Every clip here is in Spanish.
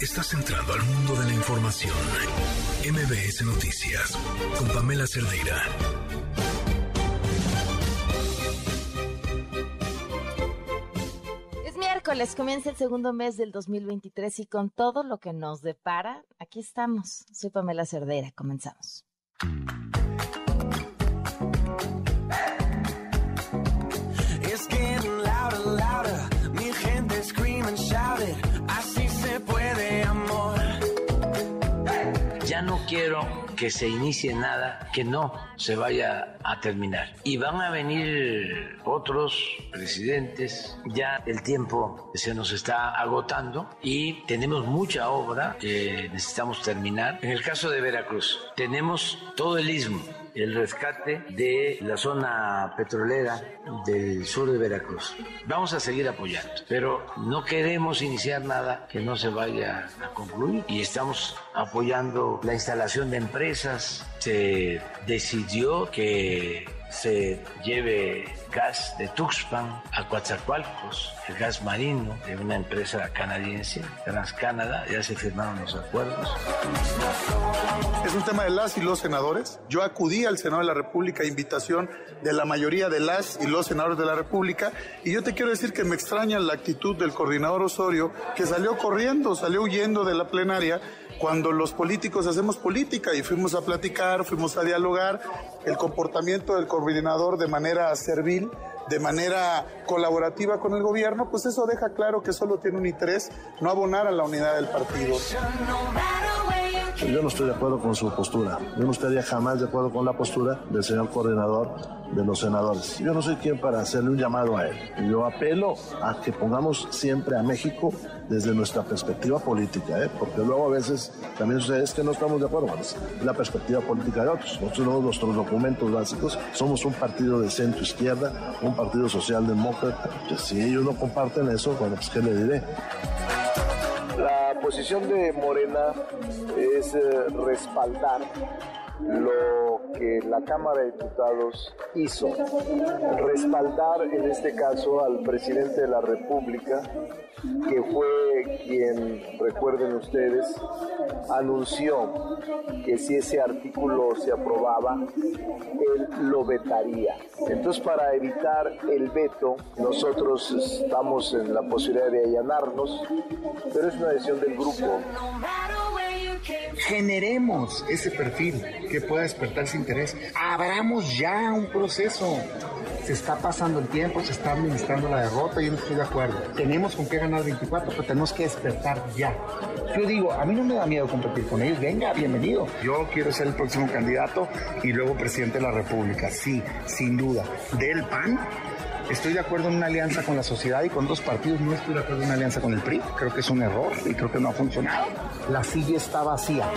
Estás entrando al mundo de la información. MBS Noticias con Pamela Cerdeira. Es miércoles, comienza el segundo mes del 2023 y con todo lo que nos depara, aquí estamos. Soy Pamela Cerdeira, comenzamos. Que se inicie nada que no se vaya a terminar. Y van a venir otros presidentes, ya el tiempo se nos está agotando y tenemos mucha obra que necesitamos terminar. En el caso de Veracruz, tenemos todo el istmo el rescate de la zona petrolera del sur de Veracruz. Vamos a seguir apoyando, pero no queremos iniciar nada que no se vaya a concluir y estamos apoyando la instalación de empresas. Se decidió que se lleve gas de Tuxpan a Coatzacoalcos, el gas marino de una empresa canadiense, TransCanada, ya se firmaron los acuerdos. Es un tema de las y los senadores. Yo acudí al Senado de la República a invitación de la mayoría de las y los senadores de la República y yo te quiero decir que me extraña la actitud del coordinador Osorio que salió corriendo, salió huyendo de la plenaria cuando los políticos hacemos política y fuimos a platicar, fuimos a dialogar, el comportamiento del coordinador de manera servil, de manera colaborativa con el gobierno, pues eso deja claro que solo tiene un interés, no abonar a la unidad del partido. Yo no estoy de acuerdo con su postura. Yo no estaría jamás de acuerdo con la postura del señor coordinador de los senadores. Yo no soy quien para hacerle un llamado a él. Yo apelo a que pongamos siempre a México desde nuestra perspectiva política, ¿eh? porque luego a veces también sucede que no estamos de acuerdo con la perspectiva política de otros. Nosotros nuestros documentos básicos, somos un partido de centro izquierda, un partido socialdemócrata. Pues, si ellos no comparten eso, bueno, pues ¿qué le diré? La posición de Morena es eh, respaldar lo que la Cámara de Diputados hizo, respaldar en este caso al presidente de la República, que fue quien, recuerden ustedes, anunció que si ese artículo se aprobaba, él lo vetaría. Entonces, para evitar el veto, nosotros estamos en la posibilidad de allanarnos, pero es una decisión del grupo. Generemos ese perfil que pueda despertar ese interés. Abramos ya un proceso. Se está pasando el tiempo, se está administrando la derrota, yo no estoy de acuerdo. Tenemos con qué ganar 24, pero tenemos que despertar ya. Yo digo, a mí no me da miedo competir con ellos, venga, bienvenido. Yo quiero ser el próximo candidato y luego presidente de la República, sí, sin duda. Del PAN Estoy de acuerdo en una alianza con la sociedad y con dos partidos. No estoy de acuerdo en una alianza con el PRI. Creo que es un error y creo que no ha funcionado. La silla está vacía.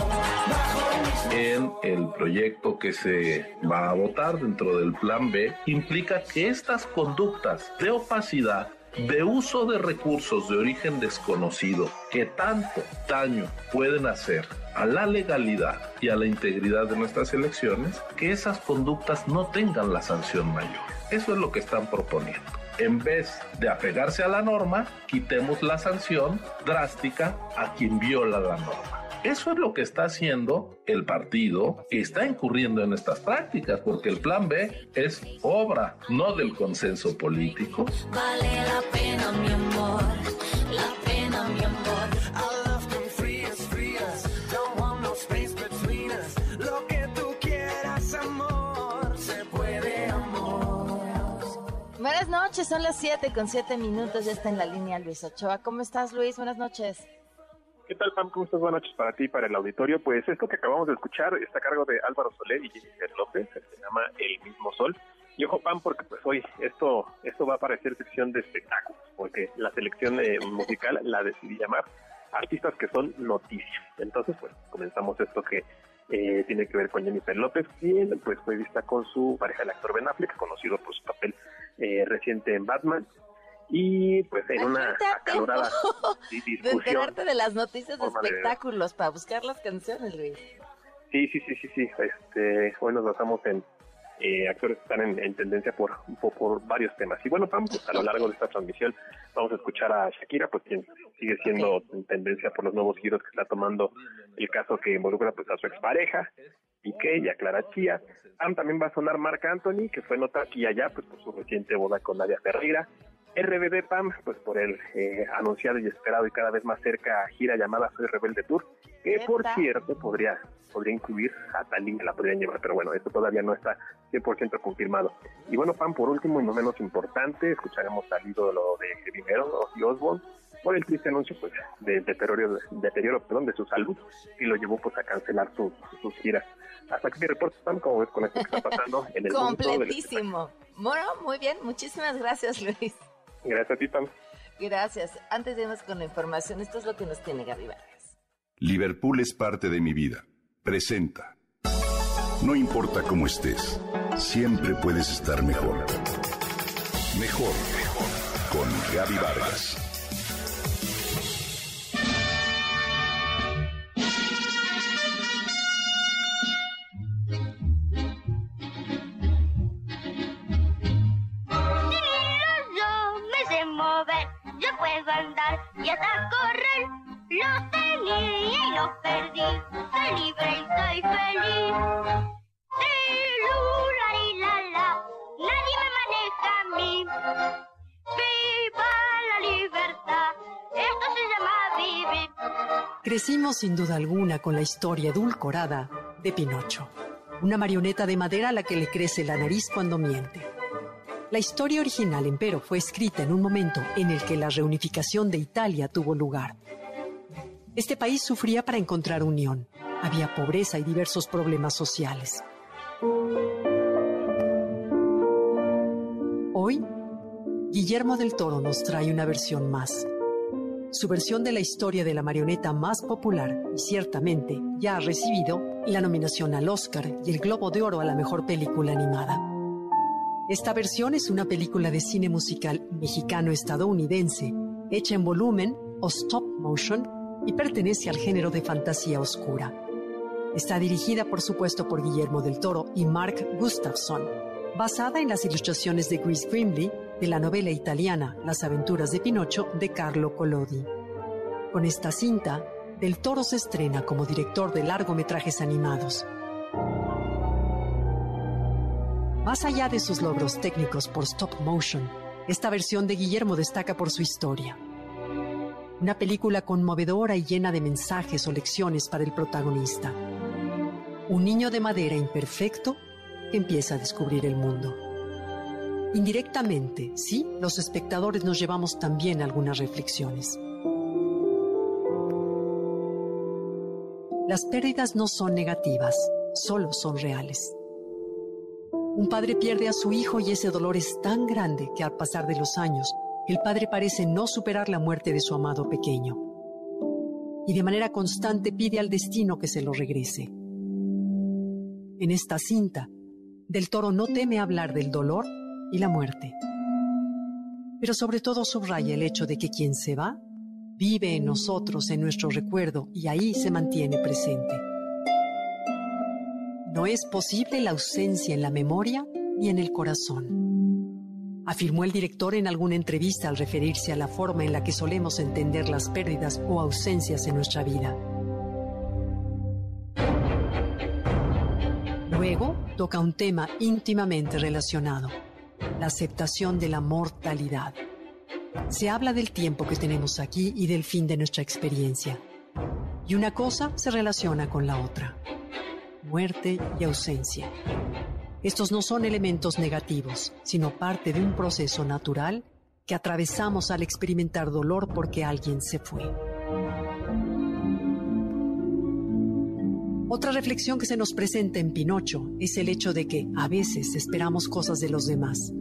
En el proyecto que se va a votar dentro del Plan B implica que estas conductas de opacidad de uso de recursos de origen desconocido que tanto daño pueden hacer a la legalidad y a la integridad de nuestras elecciones, que esas conductas no tengan la sanción mayor. Eso es lo que están proponiendo. En vez de apegarse a la norma, quitemos la sanción drástica a quien viola la norma. Eso es lo que está haciendo el partido que está incurriendo en estas prácticas, porque el plan B es obra, no del consenso político. Vale la pena, mi amor, la pena, mi amor. Noches, son las 7 con 7 minutos, ya está en la línea Luis Ochoa. ¿Cómo estás, Luis? Buenas noches. ¿Qué tal, Pam? ¿Cómo estás? Buenas noches para ti para el auditorio. Pues esto que acabamos de escuchar está a cargo de Álvaro Soler y Jennifer López, se llama El mismo sol. Y ojo, Pam, porque pues hoy esto, esto va a parecer sección de espectáculos, porque la selección eh, musical la decidí llamar artistas que son noticias. Entonces, pues comenzamos esto que eh, tiene que ver con Jennifer López, quien pues fue vista con su pareja, el actor Ben Affleck, conocido por su papel eh, reciente en Batman. Y pues en una acalorada discusión. De enterarte de las noticias de espectáculos para buscar las canciones, Luis. Sí, sí, sí, sí, sí. Este, hoy nos basamos en, eh, actores que están en, tendencia por, por, varios temas. Y bueno, vamos a lo largo de esta transmisión vamos a escuchar a Shakira, pues quien sigue siendo en tendencia por los nuevos giros que está tomando el caso que involucra pues a su expareja, Piqué y a Clara Chía. también va a sonar Marc Anthony, que fue nota aquí y allá pues por su reciente boda con Nadia Ferreira. RBD PAM, pues por el eh, anunciado y esperado y cada vez más cerca gira llamada Soy Rebelde Tour, que por cierto podría podría incluir a Talía, la podrían llevar, pero bueno, esto todavía no está 100% confirmado. Y bueno, PAM, por último y no menos importante, escucharemos al ídolo de primero, y Oswald, por el triste anuncio pues del deterioro, deterioro perdón, de su salud y lo llevó pues a cancelar sus giras. Hasta aquí mi reporte, PAM, como ves con esto que está pasando en el Completísimo. Bueno, muy bien, muchísimas gracias Luis. Gracias a ti, Pam. Gracias. Antes de irnos con la información, esto es lo que nos tiene Gaby Vargas. Liverpool es parte de mi vida. Presenta. No importa cómo estés, siempre puedes estar mejor. Mejor, mejor. Con Gaby Vargas. Y hasta correr. Lo tenía y lo perdí, soy libre y soy feliz. nadie me maneja a mí. Viva la libertad, esto se llama vivir. Crecimos sin duda alguna con la historia edulcorada de Pinocho, una marioneta de madera a la que le crece la nariz cuando miente la historia original, empero, fue escrita en un momento en el que la reunificación de Italia tuvo lugar. Este país sufría para encontrar unión. Había pobreza y diversos problemas sociales. Hoy, Guillermo del Toro nos trae una versión más. Su versión de la historia de la marioneta más popular y ciertamente ya ha recibido la nominación al Oscar y el Globo de Oro a la mejor película animada. Esta versión es una película de cine musical mexicano-estadounidense, hecha en volumen o stop motion y pertenece al género de fantasía oscura. Está dirigida, por supuesto, por Guillermo del Toro y Mark Gustafson, basada en las ilustraciones de Chris Grimley de la novela italiana Las aventuras de Pinocho de Carlo Collodi. Con esta cinta, Del Toro se estrena como director de largometrajes animados más allá de sus logros técnicos por stop motion, esta versión de Guillermo destaca por su historia. Una película conmovedora y llena de mensajes o lecciones para el protagonista. Un niño de madera imperfecto que empieza a descubrir el mundo. Indirectamente, sí, los espectadores nos llevamos también algunas reflexiones. Las pérdidas no son negativas, solo son reales. Un padre pierde a su hijo y ese dolor es tan grande que al pasar de los años, el padre parece no superar la muerte de su amado pequeño. Y de manera constante pide al destino que se lo regrese. En esta cinta, Del Toro no teme hablar del dolor y la muerte. Pero sobre todo subraya el hecho de que quien se va, vive en nosotros, en nuestro recuerdo, y ahí se mantiene presente. No es posible la ausencia en la memoria ni en el corazón. Afirmó el director en alguna entrevista al referirse a la forma en la que solemos entender las pérdidas o ausencias en nuestra vida. Luego toca un tema íntimamente relacionado, la aceptación de la mortalidad. Se habla del tiempo que tenemos aquí y del fin de nuestra experiencia. Y una cosa se relaciona con la otra muerte y ausencia. Estos no son elementos negativos, sino parte de un proceso natural que atravesamos al experimentar dolor porque alguien se fue. Otra reflexión que se nos presenta en Pinocho es el hecho de que a veces esperamos cosas de los demás.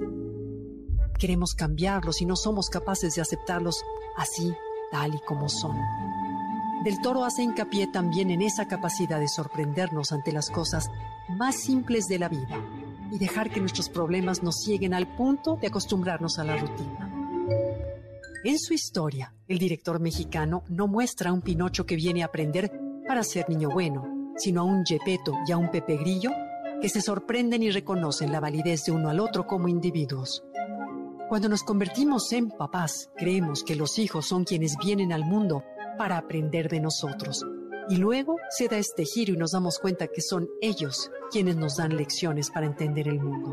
Queremos cambiarlos y no somos capaces de aceptarlos así, tal y como son. Del Toro hace hincapié también en esa capacidad de sorprendernos ante las cosas más simples de la vida y dejar que nuestros problemas nos lleguen al punto de acostumbrarnos a la rutina. En su historia, el director mexicano no muestra a un Pinocho que viene a aprender para ser niño bueno, sino a un Gepetto y a un Pepe Grillo que se sorprenden y reconocen la validez de uno al otro como individuos. Cuando nos convertimos en papás, creemos que los hijos son quienes vienen al mundo para aprender de nosotros. Y luego se da este giro y nos damos cuenta que son ellos quienes nos dan lecciones para entender el mundo.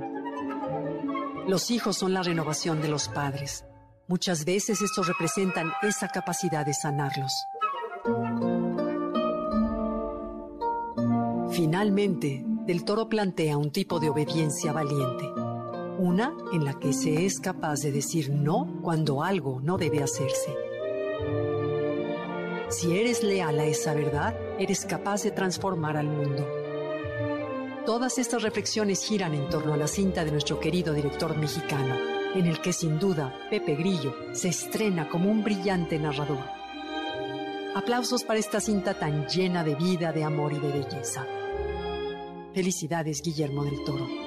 Los hijos son la renovación de los padres. Muchas veces estos representan esa capacidad de sanarlos. Finalmente, Del Toro plantea un tipo de obediencia valiente. Una en la que se es capaz de decir no cuando algo no debe hacerse. Si eres leal a esa verdad, eres capaz de transformar al mundo. Todas estas reflexiones giran en torno a la cinta de nuestro querido director mexicano, en el que sin duda Pepe Grillo se estrena como un brillante narrador. Aplausos para esta cinta tan llena de vida, de amor y de belleza. Felicidades, Guillermo del Toro.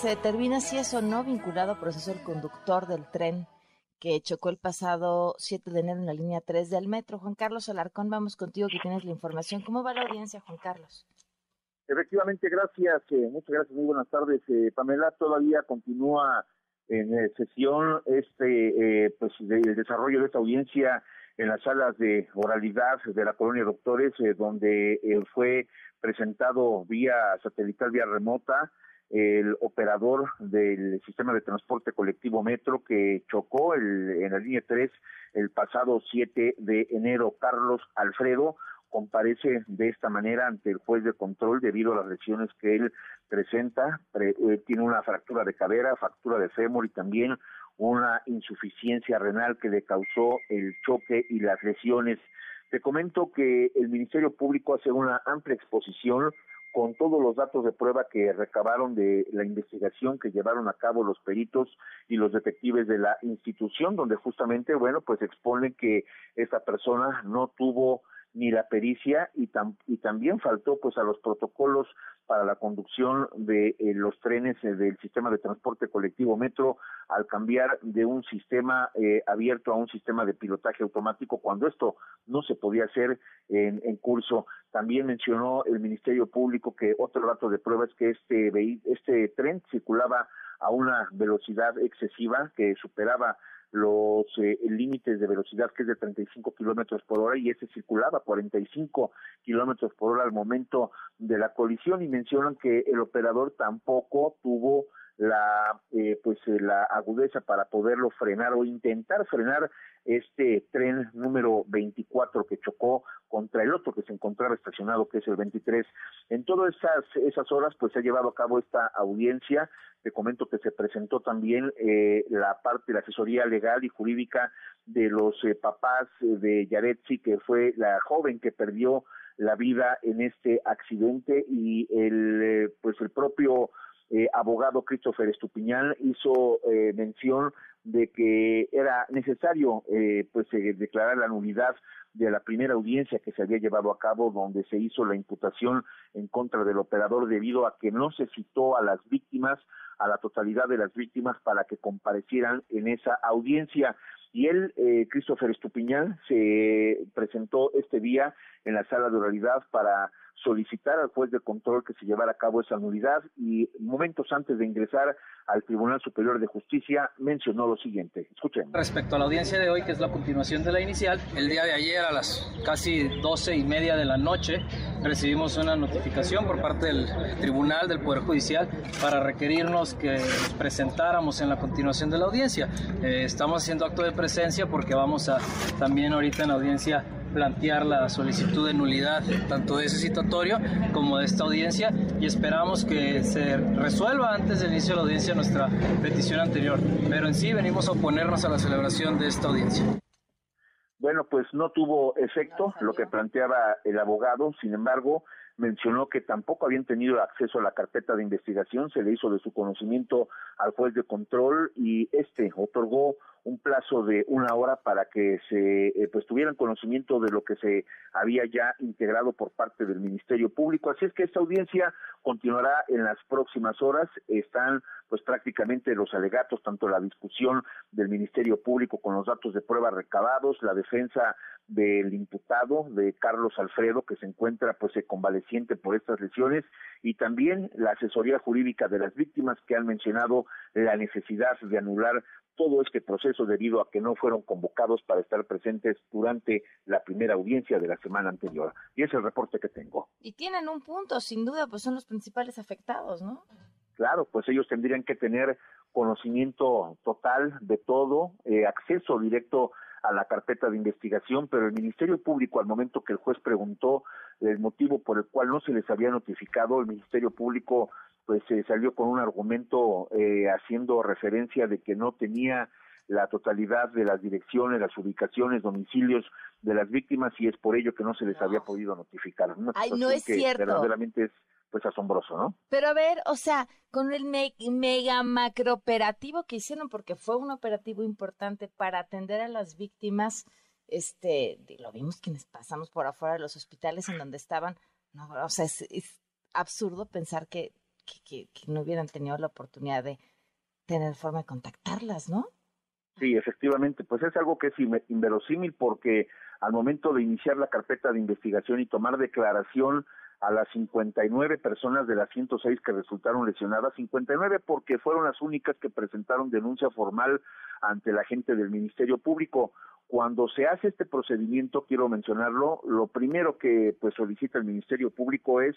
Se determina si es o no vinculado a proceso el conductor del tren que chocó el pasado 7 de enero en la línea 3 del metro. Juan Carlos Alarcón, vamos contigo que tienes la información. ¿Cómo va la audiencia, Juan Carlos? Efectivamente, gracias, eh, muchas gracias, muy buenas tardes, eh, Pamela. Todavía continúa en eh, sesión este, eh, pues, de- el desarrollo de esta audiencia en las salas de oralidad de la colonia Doctores, eh, donde fue presentado vía satelital, vía remota, el operador del sistema de transporte colectivo Metro que chocó el- en la línea 3 el pasado 7 de enero, Carlos Alfredo, comparece de esta manera ante el juez de control debido a las lesiones que él presenta. Pre- eh, tiene una fractura de cadera, fractura de fémur y también una insuficiencia renal que le causó el choque y las lesiones. Te comento que el Ministerio Público hace una amplia exposición con todos los datos de prueba que recabaron de la investigación que llevaron a cabo los peritos y los detectives de la institución, donde justamente, bueno, pues expone que esta persona no tuvo ni la pericia y, tam- y también faltó pues a los protocolos para la conducción de eh, los trenes eh, del sistema de transporte colectivo metro al cambiar de un sistema eh, abierto a un sistema de pilotaje automático cuando esto no se podía hacer en, curso. También mencionó el Ministerio Público que otro dato de prueba es que este este tren circulaba a una velocidad excesiva que superaba los eh, límites de velocidad que es de 35 kilómetros por hora y ese circulaba a 45 kilómetros por hora al momento de la colisión. Y mencionan que el operador tampoco tuvo la eh, pues eh, la agudeza para poderlo frenar o intentar frenar este tren número 24 que chocó contra el otro que se encontraba estacionado que es el 23 en todas esas esas horas pues se ha llevado a cabo esta audiencia. Te comento que se presentó también eh, la parte la asesoría legal y jurídica de los eh, papás de Yaretsi que fue la joven que perdió la vida en este accidente y el eh, pues el propio eh, abogado Christopher Estupiñán hizo eh, mención de que era necesario eh, pues eh, declarar la nulidad de la primera audiencia que se había llevado a cabo donde se hizo la imputación en contra del operador debido a que no se citó a las víctimas a la totalidad de las víctimas para que comparecieran en esa audiencia. Y él, eh, Christopher Estupiñán, se presentó este día en la sala de oralidad para solicitar al juez de control que se llevara a cabo esa nulidad y momentos antes de ingresar al Tribunal Superior de Justicia mencionó lo siguiente. Escuchen. Respecto a la audiencia de hoy, que es la continuación de la inicial, el día de ayer a las casi doce y media de la noche recibimos una notificación por parte del Tribunal del Poder Judicial para requerirnos que presentáramos en la continuación de la audiencia. Eh, estamos haciendo acto de presencia porque vamos a también ahorita en la audiencia plantear la solicitud de nulidad tanto de ese citatorio como de esta audiencia y esperamos que se resuelva antes del inicio de la audiencia nuestra petición anterior. Pero en sí venimos a oponernos a la celebración de esta audiencia. Bueno, pues no tuvo efecto lo que planteaba el abogado, sin embargo, mencionó que tampoco habían tenido acceso a la carpeta de investigación, se le hizo de su conocimiento al juez de control y este otorgó un plazo de una hora para que se eh, pues tuvieran conocimiento de lo que se había ya integrado por parte del Ministerio Público. Así es que esta audiencia continuará en las próximas horas. Están pues prácticamente los alegatos, tanto la discusión del Ministerio Público con los datos de prueba recabados, la defensa del imputado, de Carlos Alfredo, que se encuentra pues convaleciente por estas lesiones, y también la asesoría jurídica de las víctimas que han mencionado la necesidad de anular todo este proceso debido a que no fueron convocados para estar presentes durante la primera audiencia de la semana anterior. Y es el reporte que tengo. Y tienen un punto, sin duda, pues son los principales afectados, ¿no? Claro, pues ellos tendrían que tener conocimiento total de todo, eh, acceso directo a la carpeta de investigación, pero el Ministerio Público, al momento que el juez preguntó el motivo por el cual no se les había notificado, el Ministerio Público pues se salió con un argumento eh, haciendo referencia de que no tenía la totalidad de las direcciones, las ubicaciones, domicilios de las víctimas y es por ello que no se les había podido notificar. Ay, no es cierto. Verdaderamente es pues asombroso, ¿no? Pero a ver, o sea, con el mega macro operativo que hicieron, porque fue un operativo importante para atender a las víctimas, este, lo vimos quienes pasamos por afuera de los hospitales en donde estaban, no, o sea, es absurdo pensar que que, no hubieran tenido la oportunidad de tener forma de contactarlas, ¿no? Sí, efectivamente, pues es algo que es inverosímil porque al momento de iniciar la carpeta de investigación y tomar declaración a las 59 personas de las 106 que resultaron lesionadas, 59 porque fueron las únicas que presentaron denuncia formal ante la gente del Ministerio Público. Cuando se hace este procedimiento, quiero mencionarlo, lo primero que pues solicita el Ministerio Público es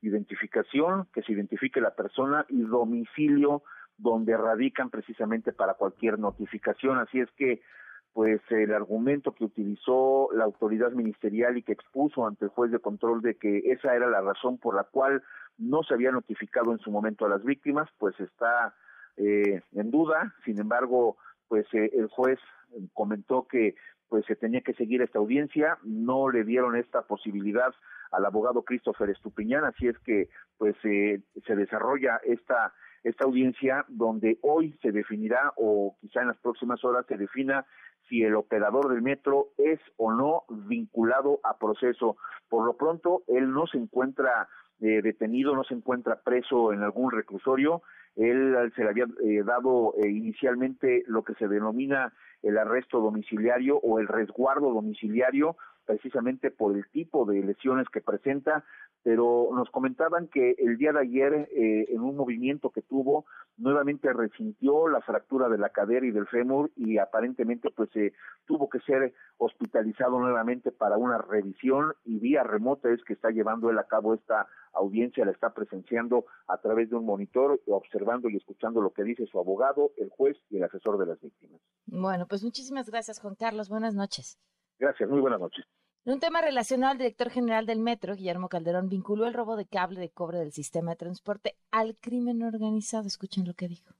identificación, que se identifique la persona y domicilio donde radican precisamente para cualquier notificación. Así es que, pues el argumento que utilizó la autoridad ministerial y que expuso ante el juez de control de que esa era la razón por la cual no se había notificado en su momento a las víctimas, pues está eh, en duda. Sin embargo, pues eh, el juez comentó que pues se tenía que seguir esta audiencia, no le dieron esta posibilidad al abogado Christopher Estupiñán, así es que pues eh, se desarrolla esta esta audiencia donde hoy se definirá o quizá en las próximas horas se defina si el operador del metro es o no vinculado a proceso. Por lo pronto, él no se encuentra eh, detenido, no se encuentra preso en algún reclusorio. Él se le había eh, dado inicialmente lo que se denomina el arresto domiciliario o el resguardo domiciliario, precisamente por el tipo de lesiones que presenta, pero nos comentaban que el día de ayer, eh, en un movimiento que tuvo, nuevamente resintió la fractura de la cadera y del fémur y aparentemente pues eh, tuvo que ser hospitalizado nuevamente para una revisión y vía remota es que está llevando él a cabo esta audiencia, la está presenciando a través de un monitor, observando y escuchando lo que dice su abogado, el juez y el asesor de las víctimas. Bueno, pues muchísimas gracias Juan Carlos, buenas noches. Gracias, muy buenas noches. En un tema relacionado al director general del Metro, Guillermo Calderón, vinculó el robo de cable de cobre del sistema de transporte al crimen organizado. Escuchen lo que dijo.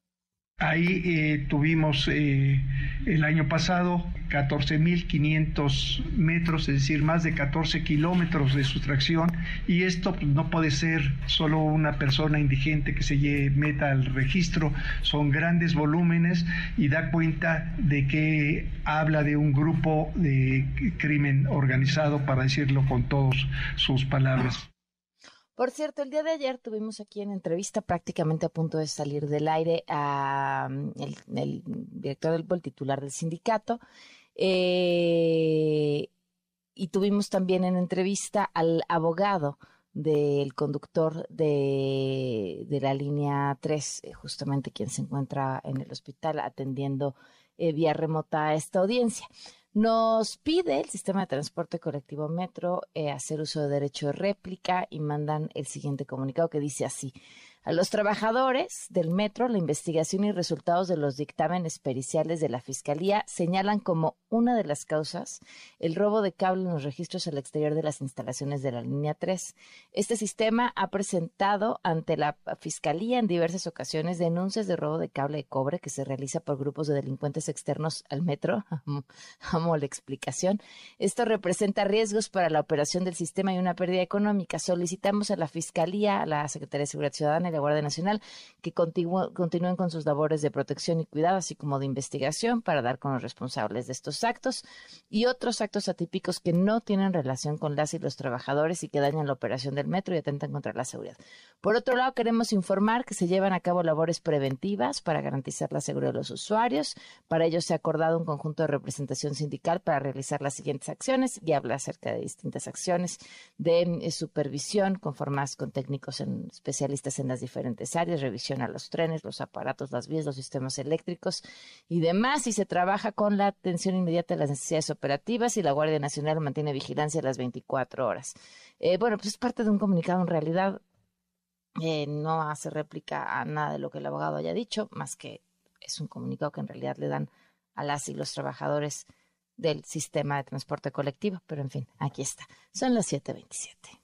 Ahí eh, tuvimos eh, el año pasado 14.500 metros, es decir, más de 14 kilómetros de sustracción, y esto pues, no puede ser solo una persona indigente que se meta al registro, son grandes volúmenes y da cuenta de que habla de un grupo de crimen organizado, para decirlo con todas sus palabras. Por cierto, el día de ayer tuvimos aquí en entrevista prácticamente a punto de salir del aire a mm, el, director del titular del sindicato, eh, y tuvimos también en entrevista al abogado del conductor de, de, la línea 3, eh, justamente quien se encuentra en el hospital atendiendo eh, vía remota a esta audiencia. Nos pide el sistema de transporte colectivo Metro eh, hacer uso de derecho de réplica y mandan el siguiente comunicado que dice así. A los trabajadores del metro, la investigación y resultados de los dictámenes periciales de la Fiscalía señalan como una de las causas el robo de cable en los registros al exterior de las instalaciones de la línea 3. Este sistema ha presentado ante la Fiscalía en diversas ocasiones denuncias de robo de cable de cobre que se realiza por grupos de delincuentes externos al metro. Amo la explicación. Esto representa riesgos para la operación del sistema y una pérdida económica. Solicitamos a la Fiscalía, a la Secretaría de Seguridad Ciudadana la Guardia Nacional que continúen con sus labores de protección y cuidado, así como de investigación para dar con los responsables de estos actos y otros actos atípicos que no tienen relación con las y los trabajadores y que dañan la operación del metro y atentan contra la seguridad. Por otro lado, queremos informar que se llevan a cabo labores preventivas para garantizar la seguridad de los usuarios. Para ello se ha acordado un conjunto de representación sindical para realizar las siguientes acciones y habla acerca de distintas acciones de eh, supervisión conformadas con técnicos en, especialistas en las diferentes áreas, revisión a los trenes, los aparatos, las vías, los sistemas eléctricos y demás. Y se trabaja con la atención inmediata a las necesidades operativas y la Guardia Nacional mantiene vigilancia las 24 horas. Eh, bueno, pues es parte de un comunicado en realidad. Eh, no hace réplica a nada de lo que el abogado haya dicho, más que es un comunicado que en realidad le dan a las y los trabajadores del sistema de transporte colectivo. Pero en fin, aquí está. Son las 7.27.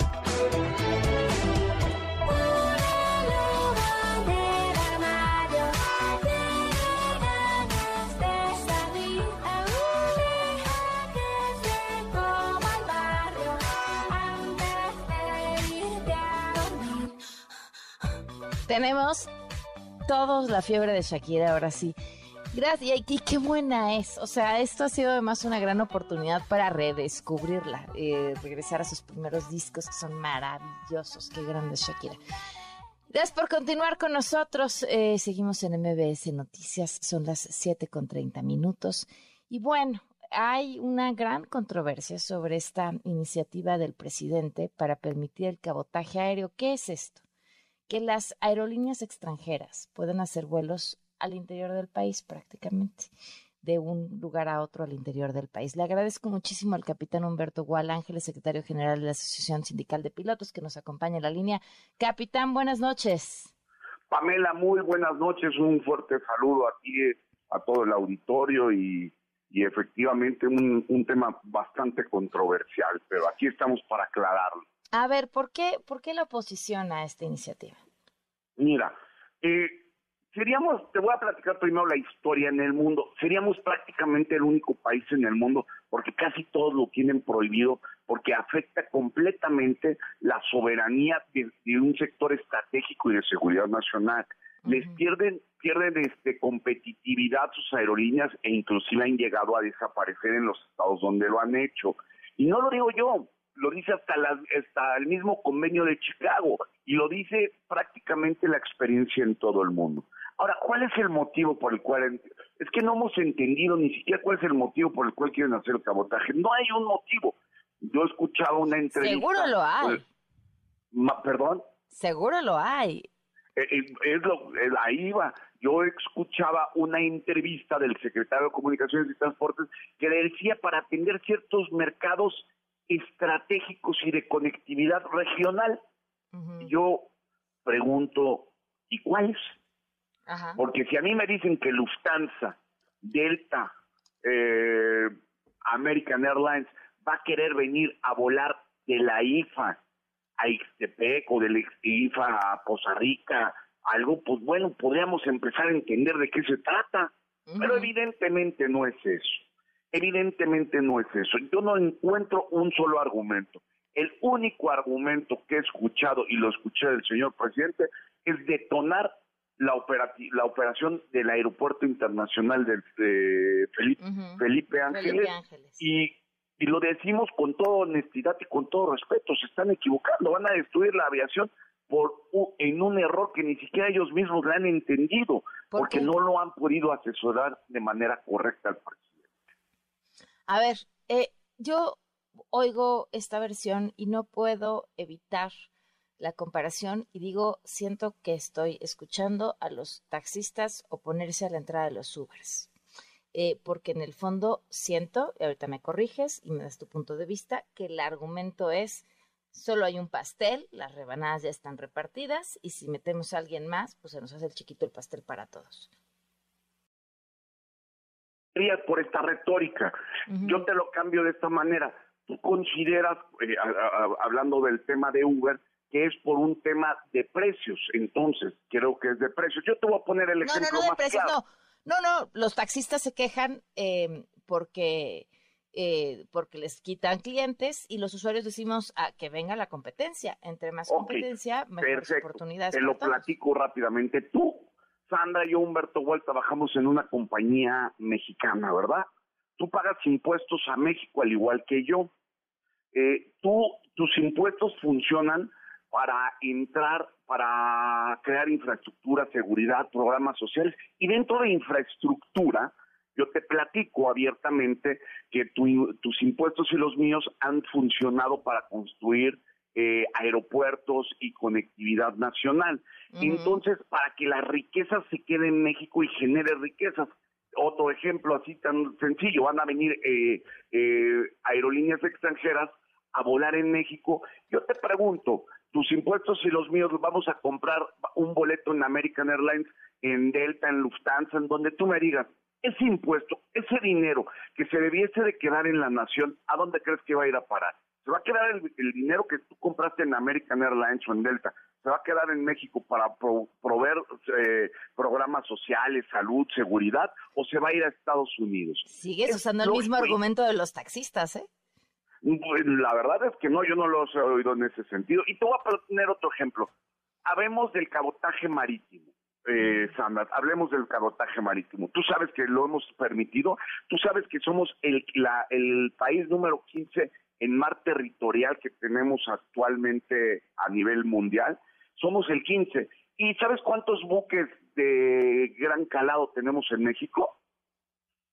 Tenemos todos la fiebre de Shakira, ahora sí. Gracias, y qué buena es. O sea, esto ha sido además una gran oportunidad para redescubrirla, eh, regresar a sus primeros discos que son maravillosos. Qué grande Shakira. Gracias por continuar con nosotros. Eh, seguimos en MBS Noticias, son las 7 con 30 minutos. Y bueno, hay una gran controversia sobre esta iniciativa del presidente para permitir el cabotaje aéreo. ¿Qué es esto? Que las aerolíneas extranjeras pueden hacer vuelos al interior del país prácticamente, de un lugar a otro al interior del país. Le agradezco muchísimo al capitán Humberto Gual Ángeles, secretario general de la Asociación Sindical de Pilotos, que nos acompaña en la línea. Capitán, buenas noches. Pamela, muy buenas noches. Un fuerte saludo a ti, a todo el auditorio y, efectivamente un, un tema bastante controversial, pero aquí estamos para aclararlo. A ver, ¿por qué, por qué la oposición a esta iniciativa? Mira, eh, seríamos, te voy a platicar primero la historia en el mundo, seríamos prácticamente el único país en el mundo, porque casi todos lo tienen prohibido, porque afecta completamente la soberanía de, un sector estratégico y de seguridad nacional. Les pierden, pierden este competitividad sus aerolíneas e inclusive han llegado a desaparecer en los estados donde lo han hecho. Y no lo digo yo, lo dice hasta, hasta el mismo convenio de Chicago y lo dice prácticamente la experiencia en todo el mundo. Ahora, ¿cuál es el motivo por el cual? Es que no hemos entendido ni siquiera cuál es el motivo por el cual quieren hacer el cabotaje. No hay un motivo. Yo he escuchado una entrevista. Seguro lo hay. Pues, ¿Perdón? Seguro lo hay. Eh, eh, es lo, eh, ahí va. Yo escuchaba una entrevista del secretario de Comunicaciones y Transportes que le decía para atender ciertos mercados estratégicos y de conectividad regional. Yo pregunto, ¿y cuáles? Porque si a mí me dicen que Lufthansa, Delta, eh, American Airlines va a querer venir a volar de la IFA a Ixtepec o de la IFA a Poza Rica, algo, pues bueno, podríamos empezar a entender de qué se trata. Pero evidentemente no es eso. Evidentemente no es eso. Yo no encuentro un solo argumento. El único argumento que he escuchado, y lo escuché del señor presidente, es detonar la, la operación del Aeropuerto Internacional de, Felipe, Ángeles, y Y lo decimos con toda honestidad y con todo respeto, se están equivocando, van a destruir la aviación por en un error que ni siquiera ellos mismos le han entendido, porque no lo han podido asesorar de manera correcta al presidente. A ver, eh, yo oigo esta versión y no puedo evitar la comparación y digo, siento que estoy escuchando a los taxistas oponerse a la entrada de los Ubers. Eh, porque en el fondo siento, y ahorita me corriges y me das tu punto de vista, que el argumento es, solo hay un pastel, las rebanadas ya están repartidas y si metemos a alguien más, pues se nos hace el chiquito el pastel para todos. Por esta retórica, yo te lo cambio de esta manera. ¿Tú consideras, eh, hablando del tema de Uber, que es por un tema de precios. Entonces, creo que es de precios. Yo te voy a poner el ejemplo no, no, de precios, No, no, no, los taxistas se quejan eh, porque, eh, porque les quitan clientes y los usuarios decimos ah, que venga la competencia. Entre más competencia, mejores oportunidades. Te lo platico rápidamente. Tú, Sandra y yo, Humberto Wall, trabajamos en una compañía mexicana, ¿verdad? Tú pagas impuestos a México al igual que yo. Eh, tú, tus impuestos funcionan para entrar, para crear infraestructura, seguridad, programas sociales. Y dentro de infraestructura, yo te platico abiertamente que tus impuestos y los míos han funcionado para construir eh, aeropuertos y conectividad nacional. Entonces, para que la riqueza se quede en México y genere riquezas. Otro ejemplo así tan sencillo, van a venir eh, eh, aerolíneas extranjeras a volar en México. Yo te pregunto, tus impuestos y los míos vamos a comprar un boleto en American Airlines, en Delta, en Lufthansa, en donde tú me digas, ese impuesto, ese dinero que se debiese de quedar en la nación, ¿a dónde crees que va a ir a parar? Se va a quedar el, dinero que tú compraste en American Airlines o en Delta, se va a quedar en México para proveer eh, programas sociales, salud, seguridad, o se va a ir a Estados Unidos. Sigues usando el mismo argumento de los taxistas, ¿eh? Pues, la verdad es que no, yo no los he oído en ese sentido. Y te voy a poner otro ejemplo. Hablemos del cabotaje marítimo. Eh, Sandra, hablemos del cabotaje marítimo. Tú sabes que lo hemos permitido, tú sabes que somos el, el país número 15 en mar territorial que tenemos actualmente a nivel mundial. Somos el 15. ¿Y sabes cuántos buques de gran calado tenemos en México?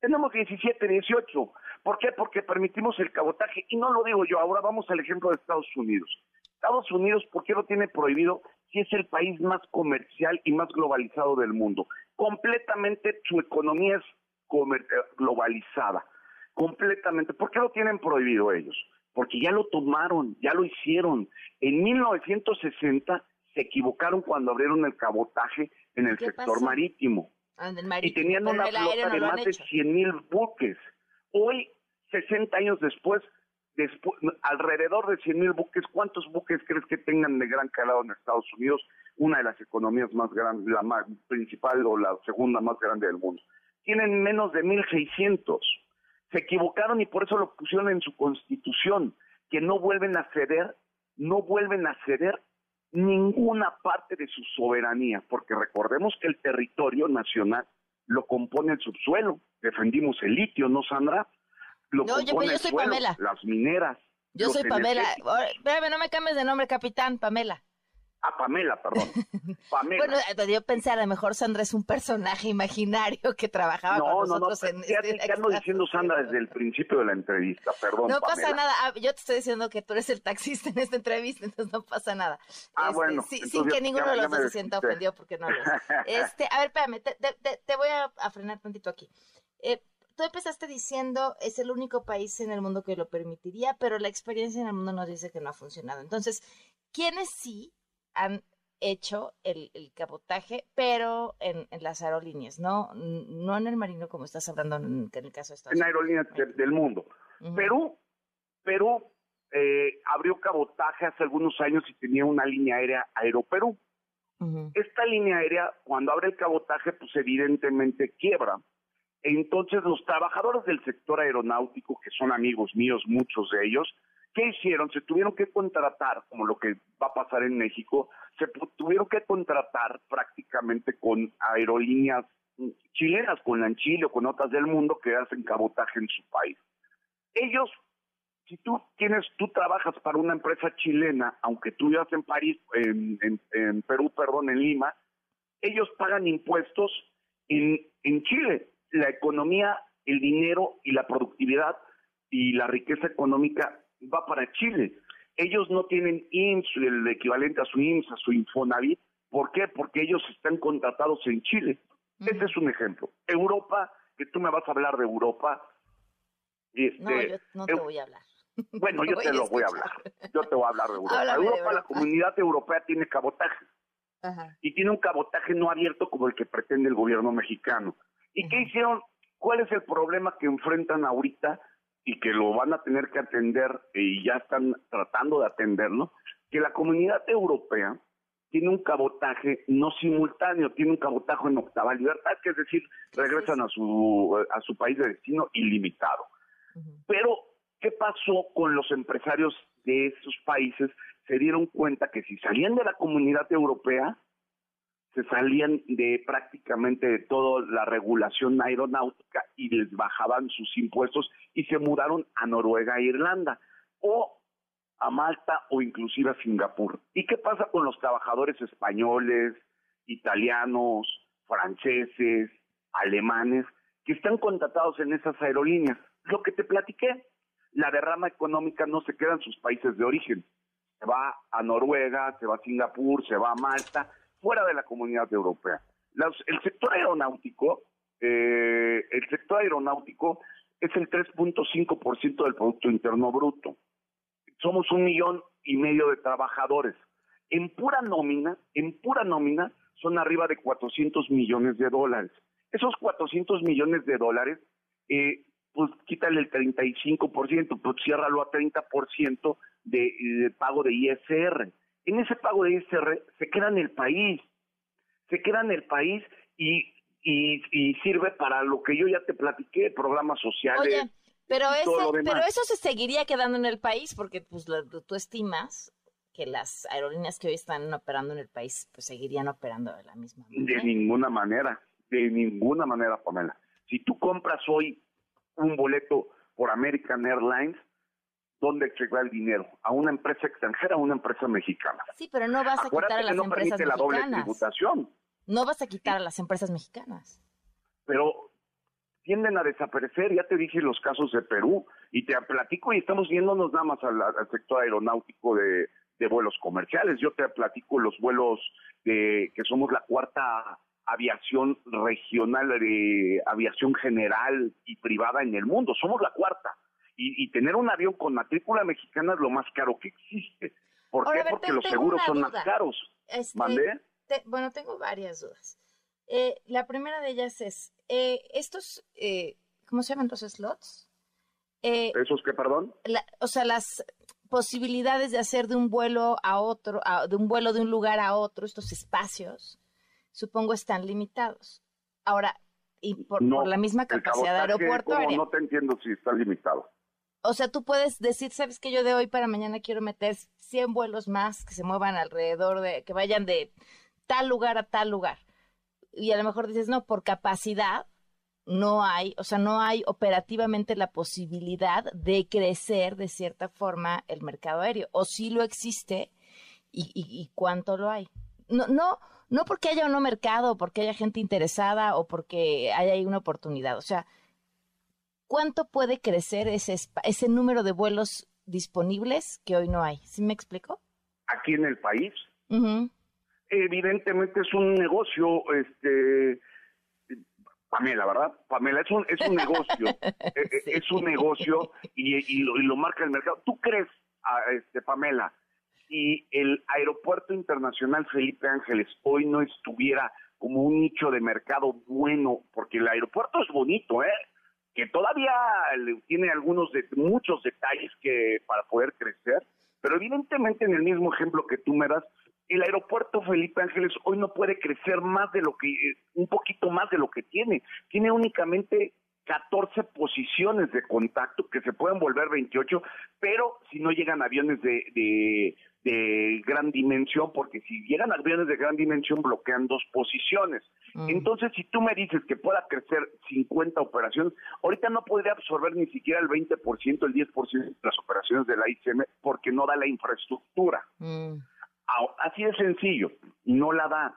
Tenemos 17, 18. ¿Por qué? Porque permitimos el cabotaje. Y no lo digo yo, ahora vamos al ejemplo de Estados Unidos. Estados Unidos, ¿por qué lo tiene prohibido si es el país más comercial y más globalizado del mundo? Completamente su economía es eh, globalizada. Completamente. ¿Por qué lo tienen prohibido ellos? Porque ya lo tomaron, ya lo hicieron. En 1960 se equivocaron cuando abrieron el cabotaje en el sector marítimo. Ah, y tenían una flota de más de 100 mil buques. Hoy, 60 años después, después alrededor de 100 mil buques, ¿cuántos buques crees que tengan de gran calado en Estados Unidos? Una de las economías más grandes, la más principal o la segunda más grande del mundo. Tienen menos de 1.600. Se equivocaron y por eso lo pusieron en su constitución, que no vuelven a ceder, no vuelven a ceder ninguna parte de su soberanía, porque recordemos que el territorio nacional lo compone el subsuelo. Defendimos el litio, ¿no, Sandra? Lo no, yo, yo soy Pamela. Las mineras. Yo soy Pamela. Espérame, no me cambies de nombre, capitán, Pamela. Ah, Pamela, perdón. Pamela. bueno, yo pensé, a lo mejor Sandra es un personaje imaginario que trabajaba con nosotros no, en ya este te ando diciendo Sandra desde el principio de la entrevista, perdón. No pasa nada, ah, yo te estoy diciendo que tú eres el taxista en esta entrevista, entonces no pasa nada. Ah, este, bueno. sin que ninguno de los dos se sienta ofendido porque no lo es. Este, a ver, espérame, te, te, voy a, frenar tantito aquí. Eh, tú empezaste diciendo es el único país en el mundo que lo permitiría, pero la experiencia en el mundo nos dice que no ha funcionado. Entonces, ¿quiénes sí han hecho el, el cabotaje, pero en, las aerolíneas, ¿no? No en el marino como estás hablando en, el caso de Estados En aerolíneas del mundo. Perú, Perú eh, abrió cabotaje hace algunos años y tenía una línea aérea Aeroperú. Esta línea aérea, cuando abre el cabotaje, pues evidentemente quiebra. Entonces los trabajadores del sector aeronáutico, que son amigos míos, muchos de ellos, ¿Qué hicieron? Se tuvieron que contratar, como lo que va a pasar en México, se tuvieron que contratar prácticamente con aerolíneas chilenas, con la Chile o con otras del mundo que hacen cabotaje en su país. Ellos si tú tienes, tú trabajas para una empresa chilena, aunque tú vivas en París, en, en, en Perú, perdón, en Lima, ellos pagan impuestos en, en Chile. La economía, el dinero y la productividad y la riqueza económica va para Chile. Ellos no tienen IMSS, el equivalente a su IMSS, a su Infonavit. ¿Por qué? Porque ellos están contratados en Chile. Ese es un ejemplo. Europa, que tú me vas a hablar de Europa. Este, No, yo no te voy a hablar. Bueno, yo te lo voy a hablar. Yo te voy a hablar de Europa. Háblame de Europa, la comunidad europea tiene cabotaje Ajá. y tiene un cabotaje no abierto como el que pretende el gobierno mexicano. ¿Y qué hicieron? ¿Cuál es el problema que enfrentan ahorita y que lo van a tener que atender y ya están tratando de atenderlo? Que la comunidad europea tiene un cabotaje no simultáneo, tiene un cabotaje en octava libertad, que es decir, regresan a su, a su país de destino ilimitado. Pero, ¿qué pasó con los empresarios de esos países? Se dieron cuenta que si salían de la comunidad europea, se salían de prácticamente de toda la regulación aeronáutica y les bajaban sus impuestos y se mudaron a Noruega e Irlanda o a Malta o inclusive a Singapur. ¿Y qué pasa con los trabajadores españoles, italianos, franceses, alemanes que están contratados en esas aerolíneas? Lo que te platiqué, la derrama económica no se queda en sus países de origen. Se va a Noruega, se va a Singapur, se va a Malta, fuera de la comunidad europea. Las- el sector aeronáutico, eh, el sector aeronáutico es el 3.5% del Producto Interno Bruto. Somos un millón y medio de trabajadores. En pura nómina, en pura nómina, son arriba de 400 millones de dólares. Esos 400 millones de dólares, eh, pues quítale el 35%, pues ciérralo a 30% de, de pago de ISR. En ese pago de ISR se queda en el país, se queda en el país y, y, y sirve para lo que yo ya te platiqué, programas sociales. Oye, pero, demás. pero eso se seguiría quedando en el país porque pues lo- tú estimas que las aerolíneas que hoy están operando en el país pues seguirían operando de la misma De ninguna manera, de ninguna manera, Pamela. Si tú compras hoy un boleto por American Airlines, ¿dónde se va el dinero? ¿A una empresa extranjera o a una empresa mexicana? Sí, pero no vas a Acuérdate quitar a las no empresas permite la doble mexicanas. tributación, No vas a quitar a las empresas mexicanas. pero tienden a desaparecer. Ya te dije los casos de Perú y te platico y estamos yéndonos nada más al, al sector aeronáutico de, de vuelos comerciales. Yo te platico los vuelos de que somos la cuarta aviación regional de aviación general y privada en el mundo. Somos la cuarta. Y, y tener un avión con matrícula mexicana es lo más caro que existe. ¿Por Ahora, qué? Porque te- los seguros son duda. más caros. Este, te- bueno, tengo varias dudas. Eh, la primera de ellas es, eh, estos, eh, ¿cómo se llaman los slots? Eh, ¿Esos qué, perdón? la- o sea, las posibilidades de hacer de un vuelo a otro, a- de un vuelo de un lugar a otro, estos espacios, supongo están limitados. Ahora, y por, No, por la misma capacidad aeropuertuaria. No te entiendo si está limitado. O sea, tú puedes decir, sabes que yo de hoy para mañana quiero meter 100 vuelos más que se muevan alrededor de, que vayan de tal lugar a tal lugar. Y a lo mejor dices, no, por capacidad no hay, o sea, no hay operativamente la posibilidad de crecer de cierta forma el mercado aéreo. O sí lo existe y, y- cuánto lo hay. No, no, no porque haya un no mercado, porque haya gente interesada o porque haya ahí una oportunidad. O sea, ¿cuánto puede crecer ese, ese número de vuelos disponibles que hoy no hay? ¿Sí me explico? Aquí en el país, evidentemente es un negocio, este, Pamela, ¿verdad? Pamela, es un, es un negocio, eh, eh, es un negocio y, y lo, y lo marca el mercado. ¿Tú crees, ah, este, Pamela, si el aeropuerto internacional Felipe Ángeles hoy no estuviera como un nicho de mercado bueno, porque el aeropuerto es bonito, ¿eh? Que todavía tiene algunos de muchos detalles que para poder crecer, pero evidentemente en el mismo ejemplo que tú me das, el aeropuerto Felipe Ángeles hoy no puede crecer más de lo que eh, un poquito más de lo que tiene. Tiene únicamente 14 posiciones de contacto que se pueden volver 28, pero si no llegan aviones de, de, de gran dimensión, porque si llegan aviones de gran dimensión bloquean dos posiciones. Mm. Entonces, si tú me dices que pueda crecer 50 operaciones, ahorita no podría absorber ni siquiera el 20%, el 10% de las operaciones de la ICM porque no da la infraestructura. Mm. Así de sencillo, no la da.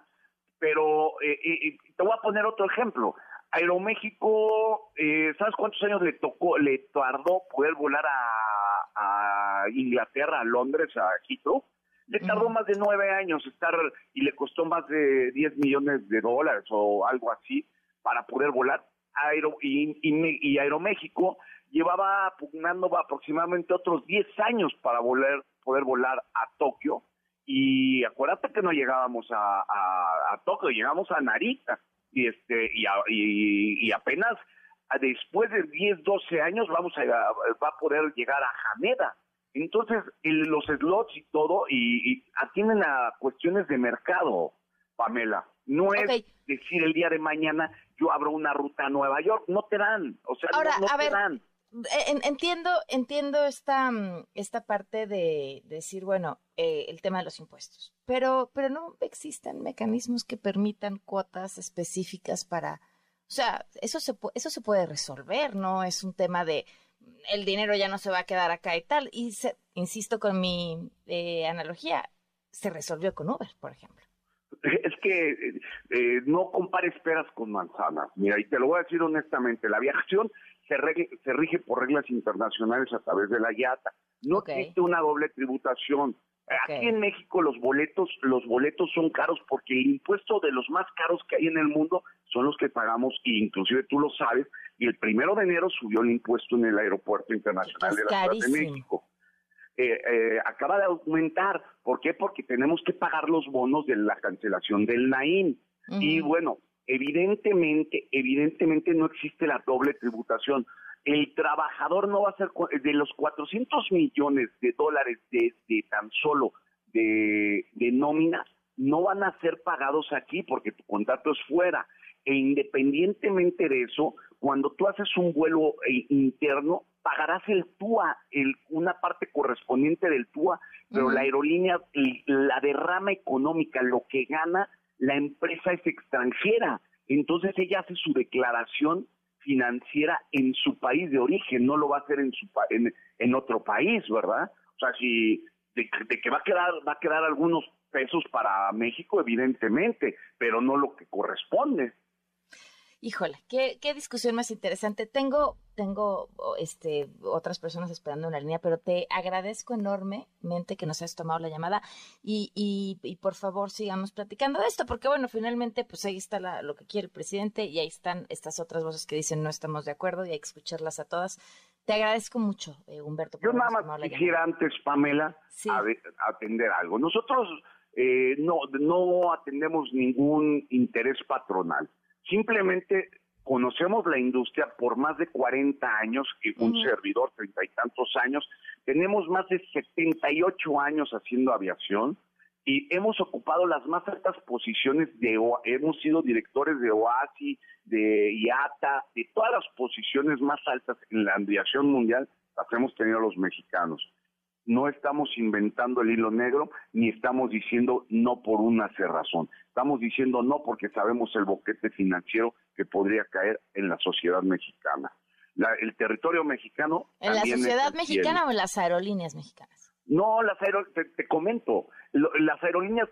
Pero eh, eh, eh, te voy a poner otro ejemplo. Aeroméxico, eh, ¿sabes cuántos años le tocó, le tardó poder volar a, a Inglaterra, a Londres, a Heathrow? Le tardó más de nueve años estar y le costó más de 10 millones de dólares o algo así para poder volar. Aero, y, y Me- y Aeroméxico llevaba pugnando aproximadamente otros 10 años para volar, poder volar a Tokio. Y acuérdate que no llegábamos a, a, a Tokio, llegamos a Narita. Y, este, y, a- y- y apenas a- después de 10, 12 años vamos a, va a poder llegar a Haneda. Entonces, el- los slots y todo, y, y atienden a cuestiones de mercado, Pamela. No es decir el día de mañana yo abro una ruta a Nueva York, no te dan, o sea, Ahora, no, no a te ver, dan. En- entiendo, entiendo esta, mm, esta parte de, de decir, bueno, eh, el tema de los impuestos, pero, pero no existen mecanismos que permitan cuotas específicas para, o sea, eso se, eso se puede resolver, no es un tema de el dinero ya no se va a quedar acá y tal. Y se- insisto con mi eh, analogía, se resolvió con Uber, por ejemplo. Es que eh, eh, no compares peras con manzanas. Mira, y te lo voy a decir honestamente, la aviación se, se rige por reglas internacionales a través de la IATA. No existe una doble tributación. Aquí en México los boletos, los boletos son caros porque el impuesto de los más caros que hay en el mundo son los que pagamos, e inclusive tú lo sabes, y el primero de enero subió el impuesto en el aeropuerto internacional de la Ciudad de. México eh, eh, acaba de aumentar. ¿Por qué? Porque tenemos que pagar los bonos de la cancelación del NAIM. Y bueno, evidentemente, evidentemente no existe la doble tributación. El trabajador no va a ser, de los 400 millones de dólares de, de tan solo de, de nóminas, no van a ser pagados aquí porque tu contrato es fuera. E independientemente de eso, cuando tú haces un vuelo eh, interno, pagarás el TUA, el, una parte correspondiente del TUA, pero la aerolínea, la derrama económica, lo que gana, la empresa es extranjera. Entonces ella hace su declaración financiera en su país de origen, no lo va a hacer en su pa- en, otro país, ¿verdad? O sea, si de, de que va a quedar va a quedar algunos pesos para México, evidentemente, pero no lo que corresponde. Híjole, qué, qué discusión más interesante. Tengo, tengo o, este, otras personas esperando en la línea, pero te agradezco enormemente que nos hayas tomado la llamada y, y, y por favor sigamos platicando de esto, porque bueno, finalmente pues ahí está la- lo que quiere el presidente y ahí están estas otras voces que dicen no estamos de acuerdo y hay que escucharlas a todas. Te agradezco mucho, eh, Humberto. por Yo nada más quisiera llamada. antes, Pamela, a ver- atender algo. Nosotros eh, no, no atendemos ningún interés patronal. Simplemente conocemos la industria por más de 40 años, que un servidor, treinta y tantos años. Tenemos más de 78 años haciendo aviación y hemos ocupado las más altas posiciones de OA- hemos sido directores de OASI, de IATA, de todas las posiciones más altas en la aviación mundial las hemos tenido los mexicanos. No estamos inventando el hilo negro ni estamos diciendo no por una razón. Estamos diciendo no porque sabemos el boquete financiero que podría caer en la sociedad mexicana. La- el territorio mexicano ¿En la sociedad mexicana o en las aerolíneas mexicanas? No, las aero, te, te comento, lo- las aerolíneas,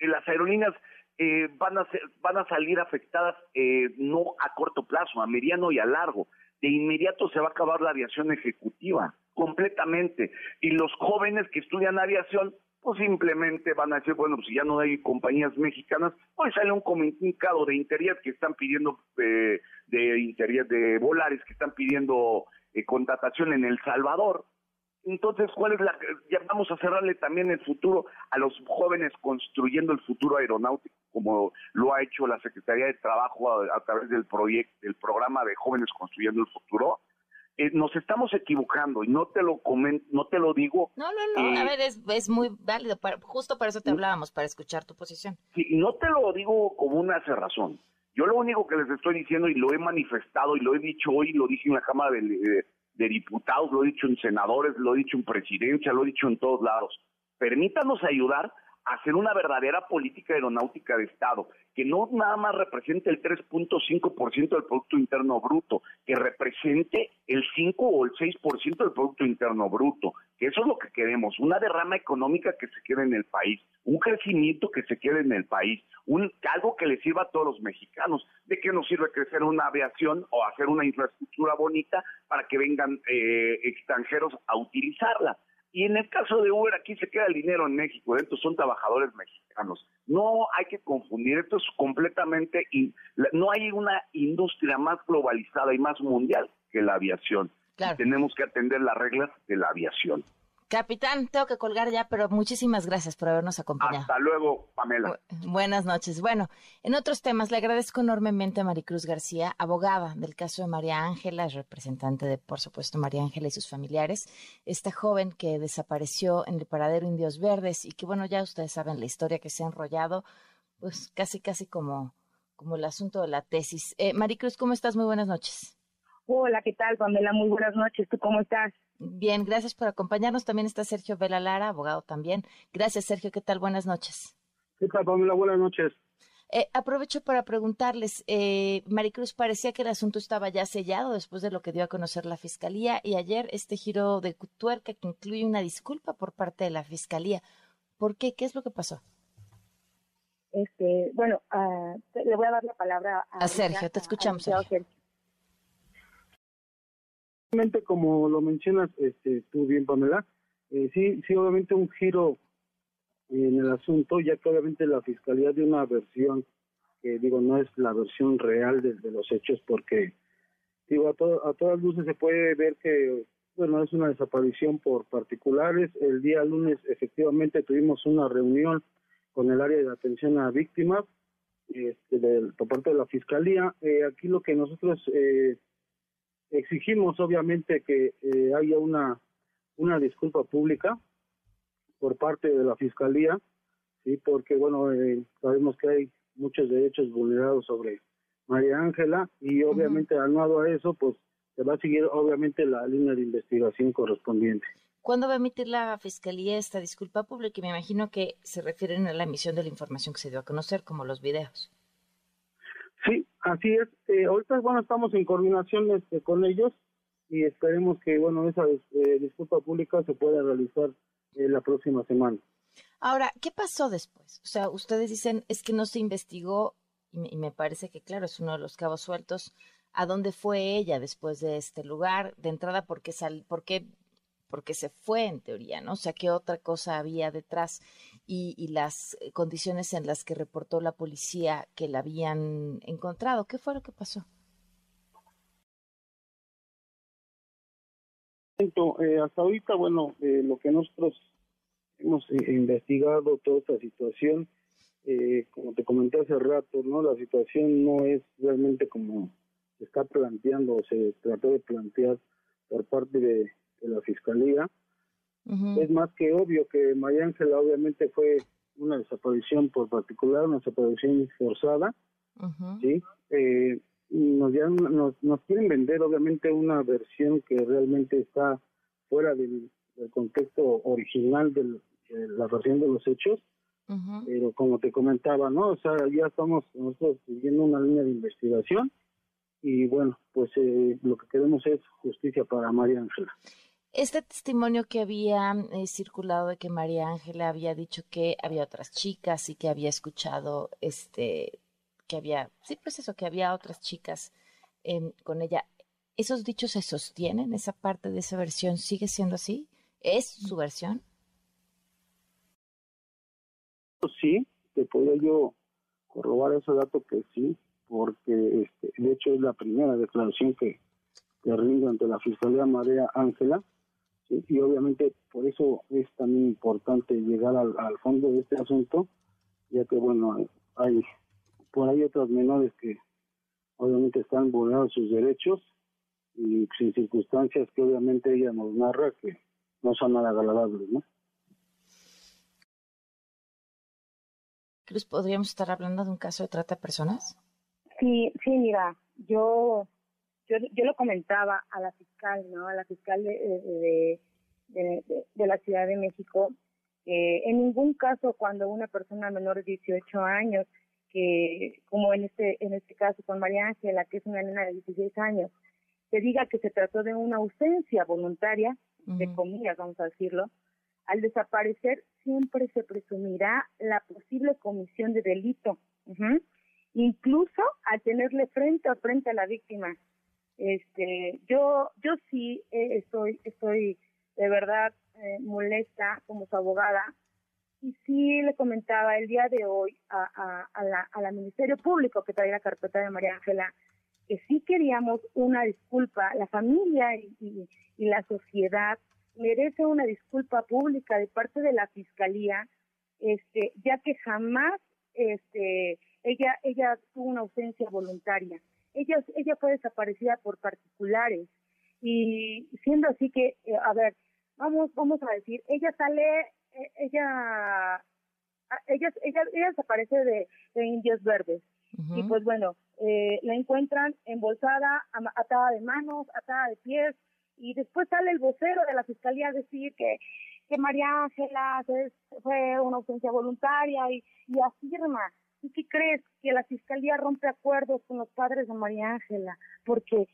las aerolíneas eh, van a ser, van a salir afectadas eh, no a corto plazo, a mediano y a largo. De inmediato se va a acabar la aviación ejecutiva, completamente. Y los jóvenes que estudian aviación, pues simplemente van a decir, bueno, pues si ya no hay compañías mexicanas, pues sale un comunicado de Interior que están pidiendo, eh, de de Volares, que están pidiendo eh, contratación en El Salvador. Entonces, ¿cuál es la ya vamos a cerrarle también el futuro a los jóvenes construyendo el futuro aeronáutico, como lo ha hecho la Secretaría de Trabajo a, a través del proyecto, del programa de jóvenes construyendo el futuro? Eh, nos estamos equivocando y no te lo comen, no te lo digo. No, no, no, eh, a ver, es, es muy válido, para- justo para eso te hablábamos, para escuchar tu posición. Sí, y no te lo digo como una cerrazón. Yo lo único que les estoy diciendo y lo he manifestado y lo he dicho hoy, lo dije en la Cámara de, de- de Diputados, lo he dicho en senadores, lo he dicho en presidencia, lo he dicho en todos lados. Permítanos ayudar hacer una verdadera política aeronáutica de Estado, que no nada más represente el 3.5% del Producto Interno Bruto, que represente el 5 o el 6% del Producto Interno Bruto, que eso es lo que queremos, una derrama económica que se quede en el país, un crecimiento que se quede en el país, un algo que le sirva a todos los mexicanos. ¿De qué nos sirve crecer una aviación o hacer una infraestructura bonita para que vengan eh, extranjeros a utilizarla? Y en el caso de Uber, aquí se queda el dinero en México, estos son trabajadores mexicanos. No hay que confundir, esto es completamente, no hay una industria más globalizada y más mundial que la aviación. Tenemos que atender las reglas de la aviación. Capitán, tengo que colgar ya, pero muchísimas gracias por habernos acompañado. Hasta luego, Pamela. buenas noches. Bueno, en otros temas, le agradezco enormemente a Maricruz García, abogada del caso de María Ángela, representante de, por supuesto, María Ángela y sus familiares, esta joven que desapareció en el paradero Indios Verdes y que, bueno, ya ustedes saben la historia que se ha enrollado, pues casi, casi como, como el asunto de la tesis. Eh, Maricruz, ¿cómo estás? Muy buenas noches. Hola, ¿qué tal, Pamela? Muy buenas noches. ¿Tú cómo estás? Bien, gracias por acompañarnos. También está Sergio Vela Lara, abogado también. Gracias, Sergio. ¿Qué tal? Buenas noches. ¿Qué tal, Pamela? Buenas noches. Eh, aprovecho para preguntarles, eh, Maricruz, parecía que el asunto estaba ya sellado después de lo que dio a conocer la Fiscalía y ayer este giro de tuerca que incluye una disculpa por parte de la Fiscalía. ¿Por qué? ¿Qué es lo que pasó? Este, bueno, uh, le voy a dar la palabra a, Sergio. Te escuchamos. Sergio como lo mencionas este, tú bien, Pamela, eh, sí, sí, obviamente un giro en el asunto, ya que obviamente la fiscalía dio una versión que digo no es la versión real de, los hechos, porque digo a, a todas luces se puede ver que bueno es una desaparición por particulares. El día lunes efectivamente tuvimos una reunión con el área de atención a víctimas este, del, por parte de la fiscalía. Eh, aquí lo que nosotros eh, Exigimos obviamente que eh, haya una, una disculpa pública por parte de la Fiscalía, sí, porque bueno, eh, sabemos que hay muchos derechos vulnerados sobre María Ángela y obviamente uh a eso, pues se va a seguir obviamente la línea de investigación correspondiente. ¿Cuándo va a emitir la Fiscalía esta disculpa pública? Me imagino que se refieren a la emisión de la información que se dio a conocer, como los videos. Sí, así es. Eh, ahorita, bueno, estamos en coordinación este, con ellos y esperemos que, bueno, esa eh, pública se pueda realizar eh, la próxima semana. Ahora, ¿qué pasó después? O sea, ustedes dicen, es que no se investigó y me, parece que, claro, es uno de los cabos sueltos. ¿A dónde fue ella después de este lugar? De entrada, ¿por qué, sal, por qué porque se fue en teoría, ¿no? O sea, ¿qué otra cosa había detrás? Y, y, las condiciones en las que reportó la policía que la habían encontrado. ¿Qué fue lo que pasó? Eh, hasta ahorita, bueno, eh, lo que nosotros hemos eh, investigado toda esta situación, eh, como te comenté hace rato, ¿no? La situación no es realmente como se está planteando o se trató de plantear por parte de la fiscalía. Es más que obvio que María Ángela obviamente fue una desaparición por particular, una desaparición forzada, ¿sí? Eh, nos, nos, quieren vender obviamente una versión que realmente está fuera del, contexto original de la versión de los hechos, pero como te comentaba, ¿no? O sea, ya estamos nosotros siguiendo una línea de investigación y bueno, pues eh, lo que queremos es justicia para María Ángela. Este testimonio que había eh, circulado de que María Ángela había dicho que había otras chicas y que había escuchado, este, que había, sí, pues eso, que había otras chicas con ella. ¿Esos dichos se sostienen? ¿Esa parte de esa versión sigue siendo así? ¿Es su versión? Sí, te puedo yo corroborar ese dato que sí, porque este, de hecho es la primera declaración que, que rinde ante la Fiscalía María Ángela y obviamente por eso es también importante llegar al, fondo de este asunto, ya que bueno, hay por ahí otros menores que obviamente están vulnerando sus derechos y sin circunstancias que obviamente ella nos narra que no son nada agradables, ¿no? Cruz, ¿podríamos estar hablando de un caso de trata de personas? Sí, sí, mira, yo yo, yo lo comentaba a la fiscal, ¿no? A la fiscal de, de, de, la Ciudad de México, Eh, en ningún caso cuando una persona menor de 18 años, que como en este en este caso con María Ángela, que es una nena de 16 años, se diga que se trató de una ausencia voluntaria, de comillas, vamos a decirlo, al desaparecer siempre se presumirá la posible comisión de delito, incluso al tenerle frente a frente a la víctima. Este, yo, yo sí eh, estoy, estoy de verdad eh, molesta como su abogada y sí le comentaba el día de hoy a, a, la, Ministerio Público que trae la carpeta de María Ángela que sí queríamos una disculpa, la familia y, y la sociedad merece una disculpa pública de parte de la fiscalía, este, ya que jamás este, ella, ella tuvo una ausencia voluntaria. Ella, ella fue desaparecida por particulares. Y siendo así que, eh, a ver, vamos, vamos a decir, ella sale, eh, ella, ella, ella, ella desaparece de, de Indios Verdes. Y pues bueno, eh, la encuentran embolsada, atada de manos, atada de pies, y después sale el vocero de la fiscalía a decir que, que María Ángela fue una ausencia voluntaria y, y afirma. ¿Y qué crees? Que la fiscalía rompe acuerdos con los padres de María Ángela, porque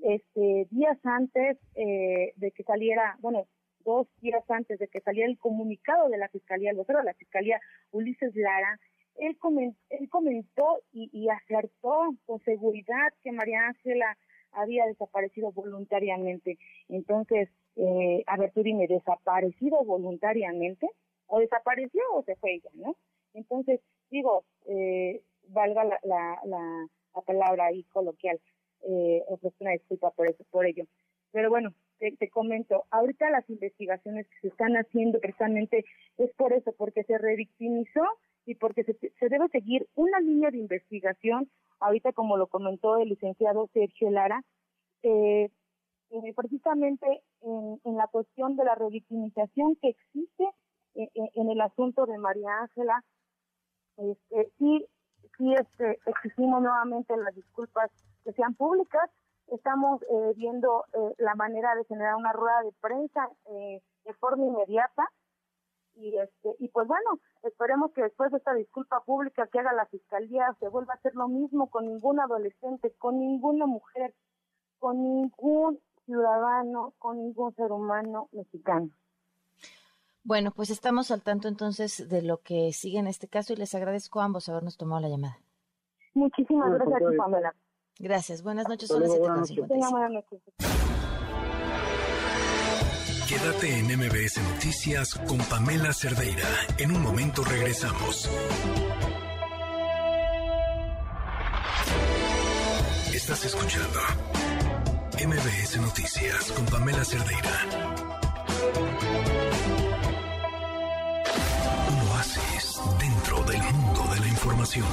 este días antes eh, de que saliera, bueno, dos días antes de que saliera el comunicado de la fiscalía, el vocero de la fiscalía, Ulises Lara, él, comentó, él comentó y, y acertó con seguridad que María Ángela había desaparecido voluntariamente. Entonces, eh, a ver, tú dime, ¿desaparecido voluntariamente? ¿O desapareció o se fue ella, no? Entonces, digo, eh, valga la, la, la, palabra ahí coloquial, eh, ofrezco una disculpa por, eso, por ello. Pero bueno, te, comento, ahorita las investigaciones que se están haciendo precisamente es por eso, porque se revictimizó y porque se, debe seguir una línea de investigación ahorita como lo comentó el licenciado Sergio Lara, eh, eh, precisamente en, la cuestión de la revictimización que existe eh, en, el asunto de María Ángela, este, sí, sí este, exigimos nuevamente las disculpas que sean públicas, estamos viendo la manera de generar una rueda de prensa de forma inmediata. Y este y pues bueno esperemos que después de esta disculpa pública que haga la fiscalía se vuelva a hacer lo mismo con ningún adolescente con ninguna mujer con ningún ciudadano con ningún ser humano mexicano bueno pues estamos al tanto entonces de lo que sigue en este caso y les agradezco a ambos habernos tomado la llamada. Muchísimas gracias a ti Pamela. Gracias. Buenas noches. Son las Quédate en MBS Noticias con Pamela Cerdeira. En un momento regresamos. Estás escuchando MBS Noticias con Pamela Cerdeira. Dentro del mundo de la información.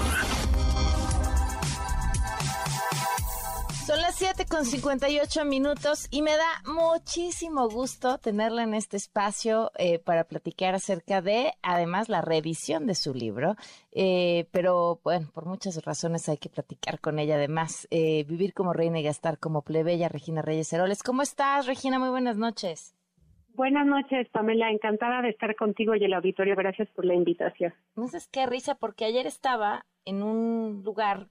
Son las 7 con 58 minutos y me da muchísimo gusto tenerla en este espacio eh, para platicar acerca de, además, la revisión de su libro. Eh, pero bueno, por muchas razones hay que platicar con ella. Además, eh, vivir como reina y gastar como plebeya, Regina Reyes Heroles. ¿Cómo estás, Regina? Muy buenas noches. Buenas noches, Pamela. Encantada de estar contigo y el auditorio. Gracias por la invitación. No sé qué risa, porque ayer estaba en un lugar,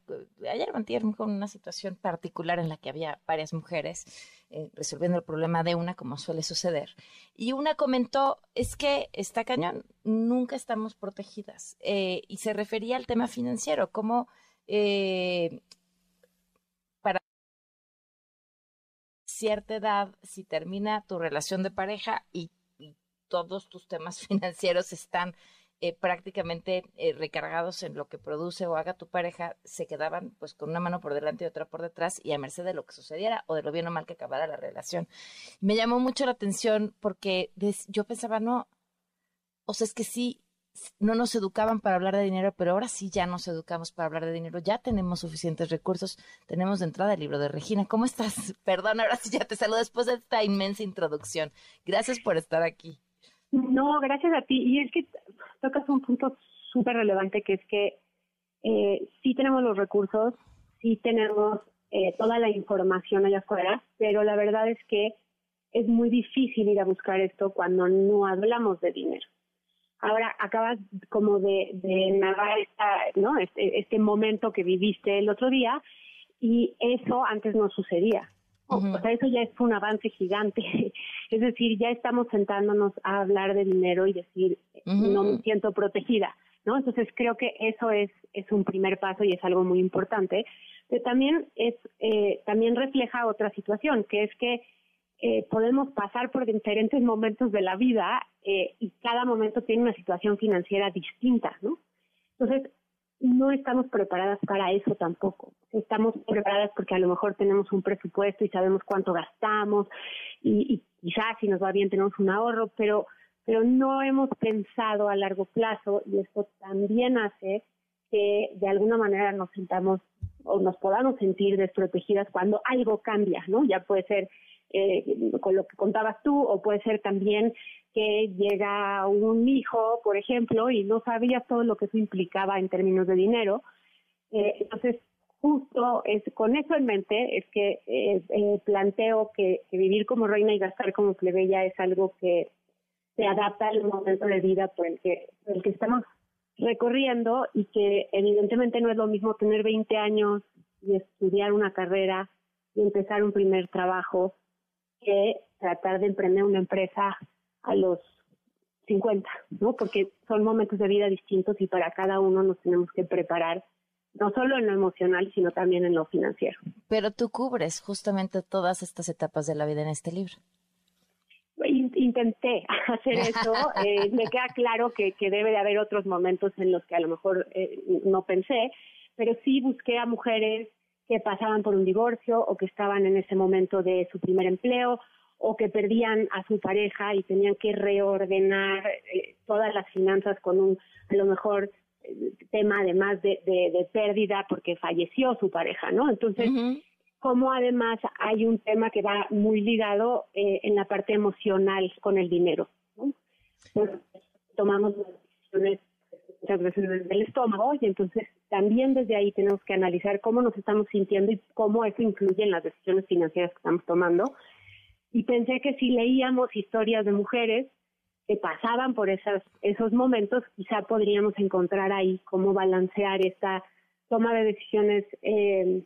ayer antier, con una situación particular en la que había varias mujeres eh, resolviendo el problema de una, como suele suceder. Y una comentó, es que está cañón, nunca estamos protegidas. Eh, y se refería al tema financiero, como eh, cierta edad, si termina tu relación de pareja y todos tus temas financieros están eh, prácticamente eh, recargados en lo que produce o haga tu pareja, se quedaban pues con una mano por delante y otra por detrás y a merced de lo que sucediera o de lo bien o mal que acabara la relación. Me llamó mucho la atención porque yo pensaba, no, o sea, es que sí, no nos educaban para hablar de dinero, pero ahora sí ya nos educamos para hablar de dinero, ya tenemos suficientes recursos, tenemos de entrada el libro de Regina. ¿Cómo estás? Perdón, ahora sí ya te saludo después de esta inmensa introducción. Gracias por estar aquí. No, gracias a ti. Y es que tocas un punto súper relevante que es que eh, sí tenemos los recursos, sí tenemos eh, toda la información allá afuera, pero la verdad es que es muy difícil ir a buscar esto cuando no hablamos de dinero. Ahora acabas como de, de narrar esta, ¿no? Este, este momento que viviste el otro día y eso antes no sucedía. O sea, eso ya es un avance gigante. Es decir, ya estamos sentándonos a hablar de dinero y decir, no me siento protegida, ¿no? Entonces creo que eso es, es un primer paso y es algo muy importante. Pero también es, eh, también refleja otra situación, que es que eh, podemos pasar por diferentes momentos de la vida eh, y cada momento tiene una situación financiera distinta, ¿no? Entonces, no estamos preparadas para eso tampoco. Estamos preparadas porque a lo mejor tenemos un presupuesto y sabemos cuánto gastamos y, y quizás si nos va bien tenemos un ahorro, pero, pero no hemos pensado a largo plazo y esto también hace que de alguna manera nos sintamos o nos podamos sentir desprotegidas cuando algo cambia, ¿no? Ya puede ser eh, con lo que contabas tú, o puede ser también que llega un hijo, por ejemplo, y no sabías todo lo que eso implicaba en términos de dinero. Eh, entonces, justo es con eso en mente es que eh, eh, planteo que, vivir como reina y gastar como plebeya es algo que se adapta al momento de vida por el que, por el que estamos recorriendo y que evidentemente no es lo mismo tener 20 años y estudiar una carrera y empezar un primer trabajo que tratar de emprender una empresa a los 50, ¿no? Porque son momentos de vida distintos y para cada uno nos tenemos que preparar no solo en lo emocional, sino también en lo financiero. Pero tú cubres justamente todas estas etapas de la vida en este libro. Intenté hacer eso. Eh, me queda claro que, que, debe de haber otros momentos en los que a lo mejor eh, no pensé, pero sí busqué a mujeres que pasaban por un divorcio o que estaban en ese momento de su primer empleo o que perdían a su pareja y tenían que reordenar eh, todas las finanzas con un, a lo mejor, eh, tema además de, de, pérdida porque falleció su pareja, ¿no? Entonces, como además hay un tema que va muy ligado eh, en la parte emocional con el dinero, ¿no? tomamos decisiones muchas veces desde el estómago y entonces también desde ahí tenemos que analizar cómo nos estamos sintiendo y cómo eso influye en las decisiones financieras que estamos tomando. Y pensé que si leíamos historias de mujeres que pasaban por esos momentos, quizá podríamos encontrar ahí cómo balancear esta toma de decisiones eh,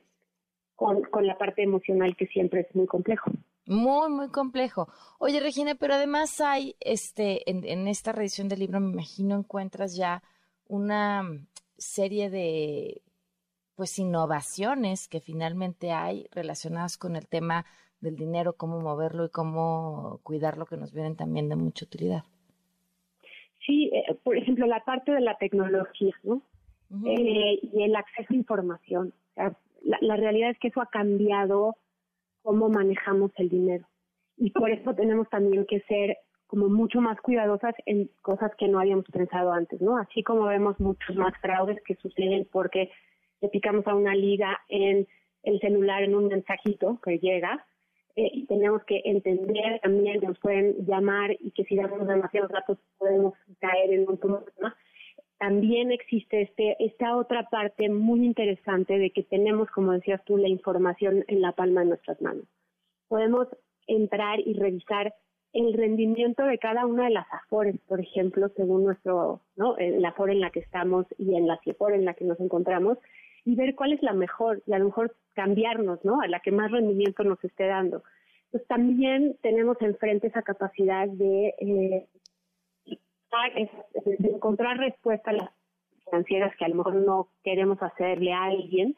con, con la parte emocional que siempre es muy complejo. Muy, muy complejo. Oye, Regina, pero además hay, este, en, en esta reedición del libro, me imagino, encuentras ya una serie de pues innovaciones que finalmente hay relacionadas con el tema del dinero, cómo moverlo y cómo cuidarlo, que nos vienen también de mucha utilidad. Sí, eh, por ejemplo, la parte de la tecnología, ¿no? Eh, y el acceso a información. la, realidad es que eso ha cambiado cómo manejamos el dinero. Y por eso tenemos también que ser como mucho más cuidadosas en cosas que no habíamos pensado antes, ¿no? Así como vemos muchos más fraudes que suceden porque le picamos a una liga en el celular en un mensajito que llega, eh, y tenemos que entender también que nos pueden llamar y que si damos demasiados datos podemos caer en un problema. También existe este, esta otra parte muy interesante de que tenemos, como decías tú, la información en la palma de nuestras manos. Podemos entrar y revisar el rendimiento de cada una de las afores, por ejemplo, según nuestro, ¿no? La afore en la que estamos y en la CIEFOR en la que nos encontramos, y ver cuál es la mejor, y a lo mejor cambiarnos, ¿no? A la que más rendimiento nos esté dando. Pues también tenemos enfrente esa capacidad de, eh, de encontrar respuesta a las financieras que a lo mejor no queremos hacerle a alguien,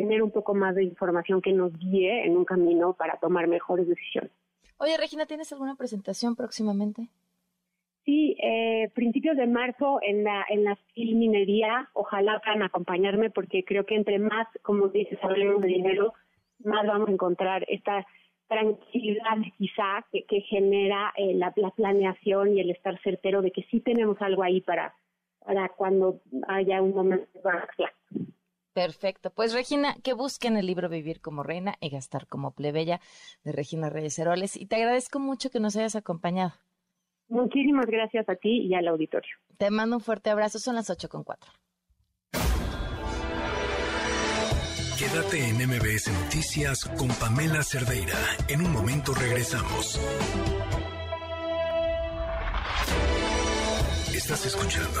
tener un poco más de información que nos guíe en un camino para tomar mejores decisiones. Oye, Regina, ¿tienes alguna presentación próximamente? Sí, eh, principios de marzo en la en la minería, ojalá puedan acompañarme porque creo que entre más, como dices, hablemos de dinero, más vamos a encontrar esta tranquilidad quizá que, que genera eh, la, planeación y el estar certero de que sí tenemos algo ahí para, para cuando haya un momento de Perfecto. Pues Regina, que busquen el libro Vivir como Reina y Gastar como Plebeya de Regina Reyes Heroles. Y te agradezco mucho que nos hayas acompañado. Muchísimas gracias a ti y al auditorio. Te mando un fuerte abrazo. Son las ocho con cuatro. Quédate en MBS Noticias con Pamela Cerdeira. En un momento regresamos. Estás escuchando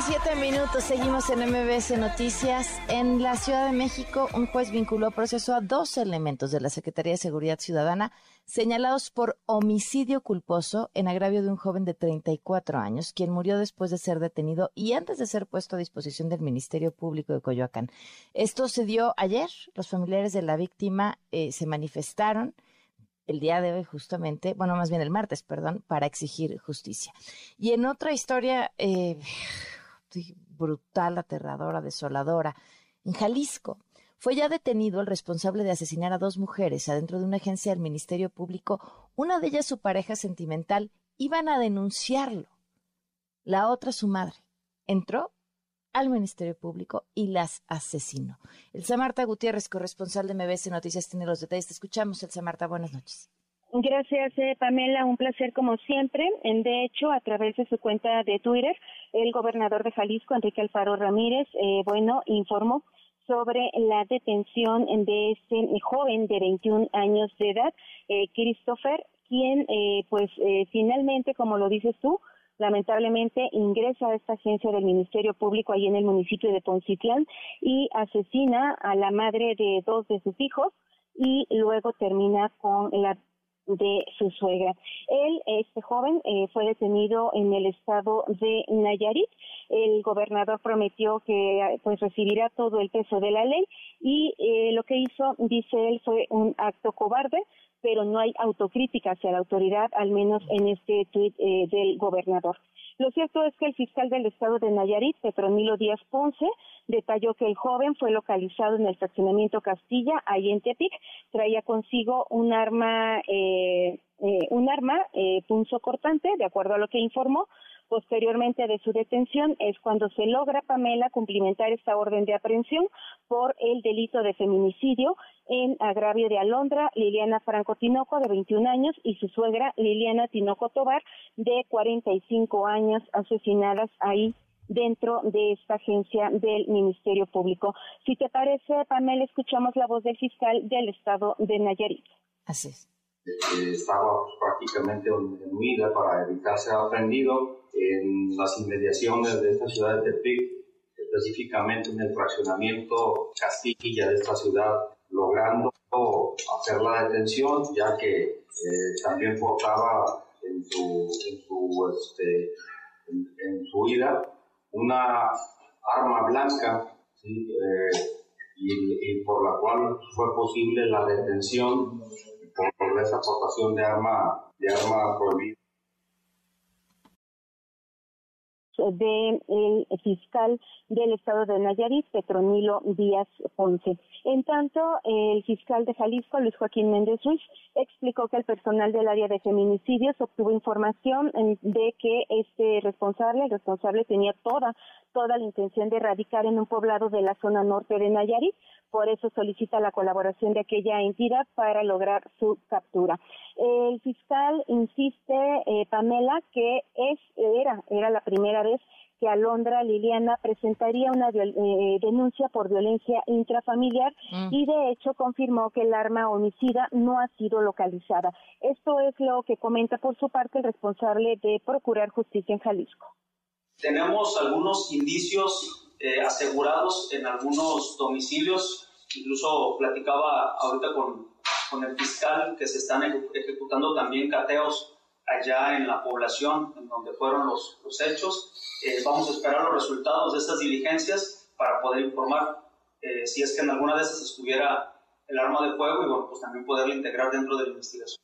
7 minutos, seguimos en MBS Noticias. En la Ciudad de México, un juez vinculó proceso a dos elementos de la Secretaría de Seguridad Ciudadana señalados por homicidio culposo en agravio de un joven de 34 años, quien murió después de ser detenido y antes de ser puesto a disposición del Ministerio Público de Coyoacán. Esto se dio ayer. Los familiares de la víctima eh, se manifestaron el día de hoy justamente, bueno, más bien el martes, perdón, para exigir justicia. Y en otra historia eh, brutal, aterradora, desoladora, en Jalisco, fue ya detenido el responsable de asesinar a dos mujeres adentro de una agencia del Ministerio Público, una de ellas su pareja sentimental, iban a denunciarlo, la otra su madre. Entró al Ministerio Público y las asesinó. Elsa Marta Gutiérrez, corresponsal de MBS Noticias, tiene los detalles. Te escuchamos, Elsa Marta. Buenas noches. Gracias, eh, Pamela. Un placer como siempre. De hecho, a través de su cuenta de Twitter, el gobernador de Jalisco, Enrique Alfaro Ramírez, eh, bueno, informó sobre la detención de este joven de 21 años de edad, eh, Christopher, quien, eh, pues, eh, finalmente, como lo dices tú, lamentablemente ingresa a esta agencia del Ministerio Público ahí en el municipio de Poncitlán y asesina a la madre de dos de sus hijos y luego termina con la de su suegra. Él, este joven, eh, fue detenido en el estado de Nayarit. El gobernador prometió que pues recibirá todo el peso de la ley y eh, lo que hizo, dice él, fue un acto cobarde pero no hay autocrítica hacia la autoridad, al menos en este tuit eh, del gobernador. Lo cierto es que el fiscal del estado de Nayarit, Petronilo Díaz Ponce, detalló que el joven fue localizado en el fraccionamiento Castilla, ahí en Tepic, traía consigo un arma, eh, eh, un arma eh, punzo cortante, de acuerdo a lo que informó, Posteriormente de su detención es cuando se logra, Pamela, cumplimentar esta orden de aprehensión por el delito de feminicidio en agravio de Alondra Liliana Franco Tinoco, de 21 años, y su suegra Liliana Tinoco Tobar, de 45 años, asesinadas ahí dentro de esta agencia del Ministerio Público. Si te parece, Pamela, escuchamos la voz del fiscal del estado de Nayarit. Así es. Estaba prácticamente en huida para evitar ser aprendido en las inmediaciones de esta ciudad de Tepic, específicamente en el fraccionamiento Castilla de esta ciudad, logrando hacer la detención, ya que eh, también portaba en su, en su, este, en, su vida una arma blanca, eh, y, por la cual fue posible la detención esa aportación de arma, de arma prohibida. Del el fiscal del estado de Nayarit, Petronilo Díaz Ponce. En tanto, el fiscal de Jalisco, Luis Joaquín Méndez Ruiz, explicó que el personal del área de feminicidios obtuvo información de que este responsable, el responsable tenía toda, toda la intención de radicar en un poblado de la zona norte de Nayarit, por eso solicita la colaboración de aquella entidad para lograr su captura. El fiscal insiste, eh, Pamela, que es era era la primera vez que Alondra Liliana presentaría una eh, denuncia por violencia intrafamiliar mm. y de hecho confirmó que el arma homicida no ha sido localizada. Esto es lo que comenta por su parte el responsable de procurar justicia en Jalisco. Tenemos algunos indicios eh, asegurados en algunos domicilios. Incluso platicaba ahorita con, con el fiscal que se están ejecutando también cateos allá en la población en donde fueron los, los hechos. Eh, vamos a esperar los resultados de estas diligencias para poder informar eh, si es que en alguna de esas estuviera el arma de fuego y bueno, pues también poderla integrar dentro de la investigación.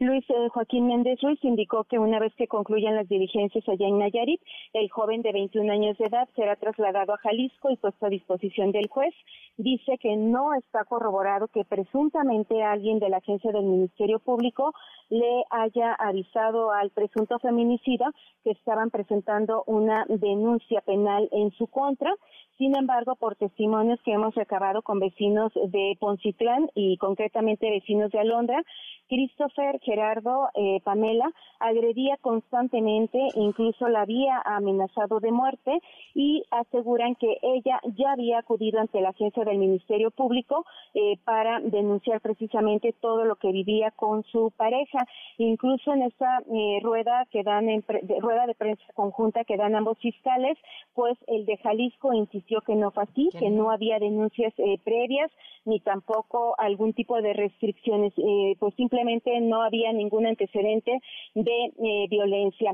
Luis eh, Joaquín Méndez Ruiz indicó que una vez que concluyan las diligencias allá en Nayarit, el joven de 21 años de edad será trasladado a Jalisco y puesto a disposición del juez. Dice que no está corroborado que presuntamente alguien de la agencia del Ministerio Público le haya avisado al presunto feminicida que estaban presentando una denuncia penal en su contra. Sin embargo, por testimonios que hemos recabado con vecinos de Poncitlán y concretamente vecinos de Alondra, Christopher Gerardo, eh, Pamela, agredía constantemente, incluso la había amenazado de muerte y aseguran que ella ya había acudido ante la agencia del Ministerio Público eh, para denunciar precisamente todo lo que vivía con su pareja. Incluso en esta eh, rueda que dan en de, rueda de prensa conjunta que dan ambos fiscales, pues el de Jalisco insistió que no fue así, que no había denuncias eh, previas ni tampoco algún tipo de restricciones, pues simplemente no había ningún antecedente de violencia.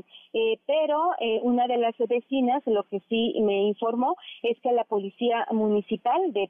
Pero una de las vecinas lo que sí me informó es que la policía municipal de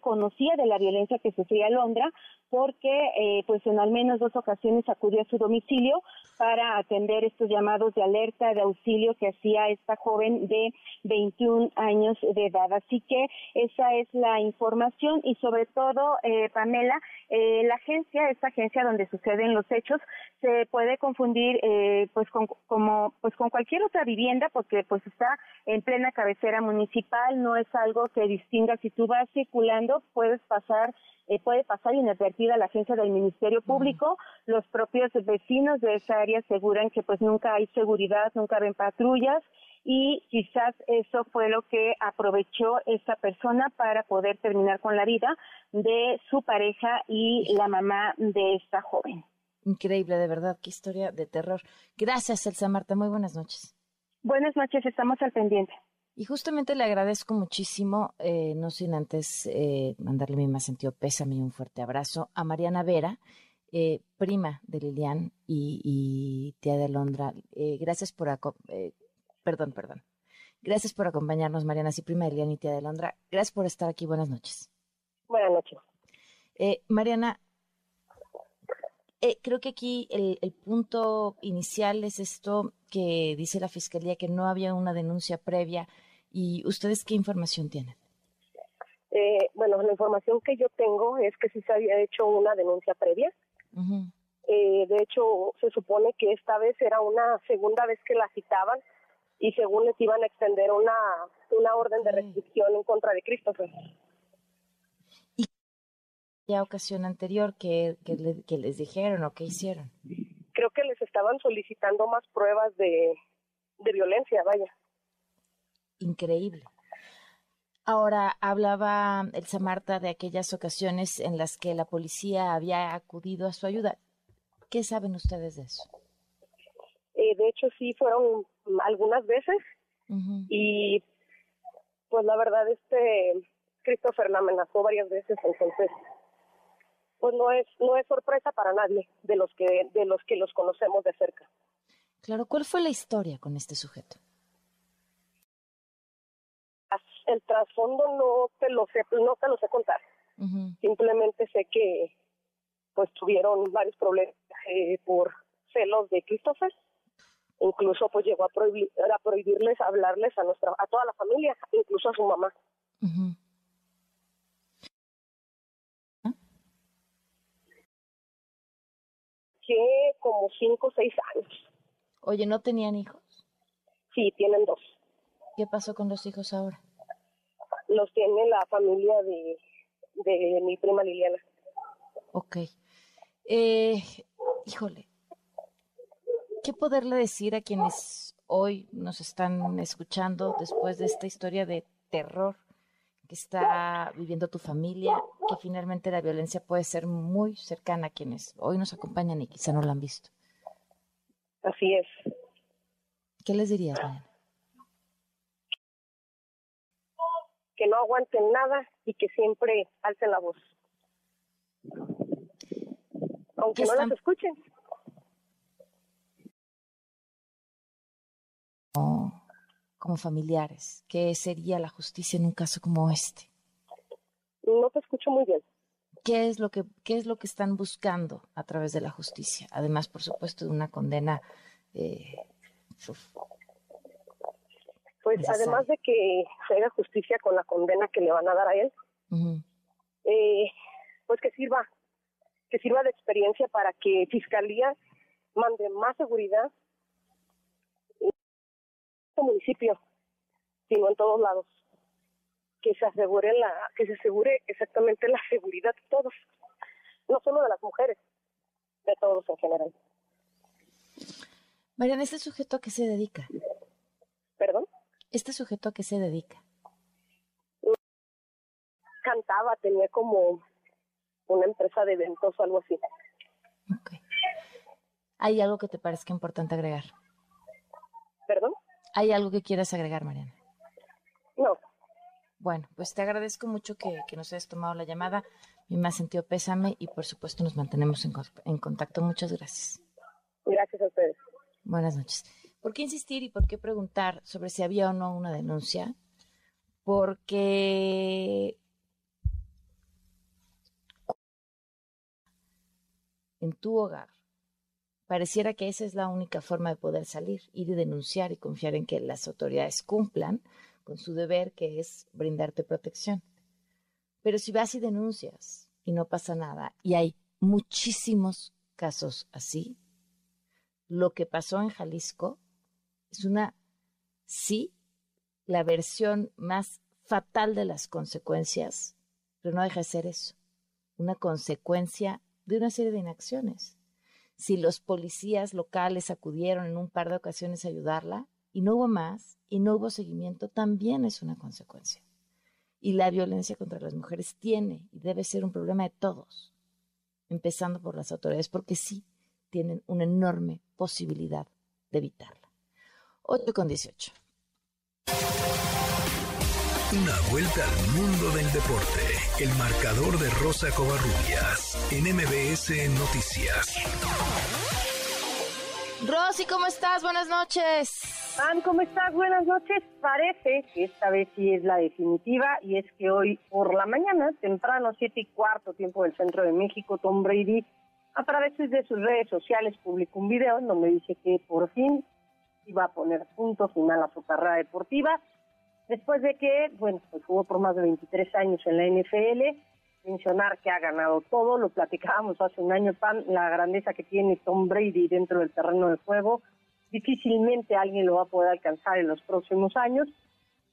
Conocía de la violencia que sufría Londra porque eh, pues en al menos dos ocasiones acudió a su domicilio para atender estos llamados de alerta, de auxilio que hacía esta joven de 21 años de edad. Así que esa es la información y sobre todo, eh, Pamela, eh, la agencia, esta agencia donde suceden los hechos, se puede confundir eh, pues con, como pues con cualquier otra vivienda porque pues está en plena cabecera municipal, no es algo que distinga si tú vas circulando, puedes pasar eh, puede pasar inadvertida la agencia del Ministerio Público. Los propios vecinos de esa área aseguran que pues nunca hay seguridad, nunca ven patrullas y quizás eso fue lo que aprovechó esta persona para poder terminar con la vida de su pareja y la mamá de esta joven. Increíble, de verdad, qué historia de terror. Gracias, Elsa Marta. Muy buenas noches. Buenas noches, estamos al pendiente. Y justamente le agradezco muchísimo, eh, no sin antes eh, mandarle mi más sentido pésame y un fuerte abrazo a Mariana Vera, eh, prima de Lilian y, y tía de Londra. Eh, gracias por, aco- eh, perdón, perdón. Gracias por acompañarnos, Mariana, sí, prima de Lilian y tía de Londra. Gracias por estar aquí. Buenas noches. Buenas noches. Eh, Mariana, eh, creo que aquí el, el punto inicial es esto que dice la Fiscalía, que no había una denuncia previa. ¿Y ustedes qué información tienen? Eh, bueno, la información que yo tengo es que sí se había hecho una denuncia previa. Eh, de hecho, se supone que esta vez era una segunda vez que la citaban y según les iban a extender una, una orden de restricción en contra de Christopher. Ya ocasión anterior que, que, le- que les dijeron o qué hicieron. Creo que les estaban solicitando más pruebas de, de violencia, vaya. Increíble. Ahora, hablaba Elsa Marta de aquellas ocasiones en las que la policía había acudido a su ayuda. ¿Qué saben ustedes de eso? Eh, de hecho, sí fueron algunas veces y pues la verdad este Christopher la amenazó varias veces, entonces pues no es no es sorpresa para nadie de los que de los que los conocemos de cerca. Claro, ¿cuál fue la historia con este sujeto? El trasfondo no te lo sé no te lo sé contar. Simplemente sé que pues tuvieron varios problemas eh, por celos de Christopher. Incluso pues llegó a, prohibir, a prohibirles hablarles a nuestra a toda la familia, incluso a su mamá. Ujú. Que como cinco o seis años. Oye, ¿no tenían hijos? Sí, tienen dos. ¿Qué pasó con los hijos ahora? Los tiene la familia de, de mi prima Liliana. Ok. Eh, híjole, ¿qué poderle decir a quienes hoy nos están escuchando después de esta historia de terror que está viviendo tu familia, que finalmente la violencia puede ser muy cercana a quienes hoy nos acompañan y quizá no la han visto? Así es. ¿Qué les dirías, Mariana? Que no aguanten nada y que siempre alcen la voz. Aunque ¿Qué no las escuchen. Como, como familiares, ¿qué sería la justicia en un caso como este? No te escucho muy bien. ¿Qué es lo que qué es lo que están buscando a través de la justicia? Además, por supuesto, de una condena. eh, Pues además de que se haga justicia con la condena que le van a dar a él, eh, pues que sirva, que sirva de experiencia para que Fiscalía mande más seguridad en este municipio, sino en todos lados. Que se asegure la, que se asegure exactamente la seguridad de todos, no solo de las mujeres, de todos en general. Mariana, ¿este sujeto a qué se dedica? ¿Perdón? ¿Este sujeto a qué se dedica? Cantaba, tenía como una empresa de eventos o algo así. ¿Hay algo que te parezca importante agregar? ¿Perdón? ¿Hay algo que quieras agregar, Mariana? No. Bueno, pues te agradezco mucho que, nos hayas tomado la llamada. Mi más sentido pésame y por supuesto nos mantenemos en, en contacto. Muchas gracias. Gracias a ustedes. Buenas noches. ¿Por qué insistir y por qué preguntar sobre si había o no una denuncia? Porque en tu hogar pareciera que esa es la única forma de poder salir, ir y denunciar y confiar en que las autoridades cumplan con su deber, que es brindarte protección. Pero si vas y denuncias y no pasa nada, y hay muchísimos casos así, lo que pasó en Jalisco es una, sí, la versión más fatal de las consecuencias, pero no deja de ser eso, una consecuencia de una serie de inacciones. Si los policías locales acudieron en un par de ocasiones a ayudarla y no hubo más y no hubo seguimiento, también es una consecuencia. Y la violencia contra las mujeres tiene y debe ser un problema de todos, empezando por las autoridades, porque sí, tienen una enorme posibilidad de evitarla. 8 con 18. Una vuelta al mundo del deporte. El marcador de Rosa Covarrubias en MBS Noticias. Rosy, ¿cómo estás? Buenas noches. Ann, ¿cómo estás? Buenas noches. Parece que esta vez sí es la definitiva y es que hoy por la mañana, temprano, siete y cuarto tiempo del centro de México, Tom Brady a través de sus redes sociales publicó un video en donde dice que por fin iba a poner punto final a su carrera deportiva, después de que, bueno, pues jugó por más de 23 años en la NFL, mencionar que ha ganado todo, lo platicábamos hace un año, Pan, la grandeza que tiene Tom Brady dentro del terreno de juego, difícilmente alguien lo va a poder alcanzar en los próximos años,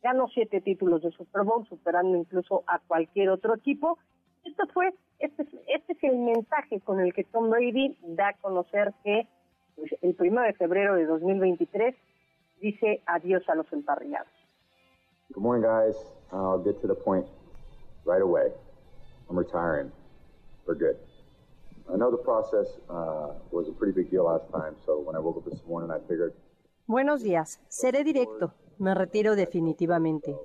ganó siete títulos de Super Bowl, superando incluso a cualquier otro equipo, esto fue, este, este es el mensaje con el que Tom Brady da a conocer que el primero de febrero de 2023 dice adiós a los emparrillados. Good morning, guys. I'll get to the point right away. I'm retiring for good. I know the process uh, was a pretty big deal last time, so when I woke up this morning, I figured. Buenos días. Seré directo. Me retiro definitivamente.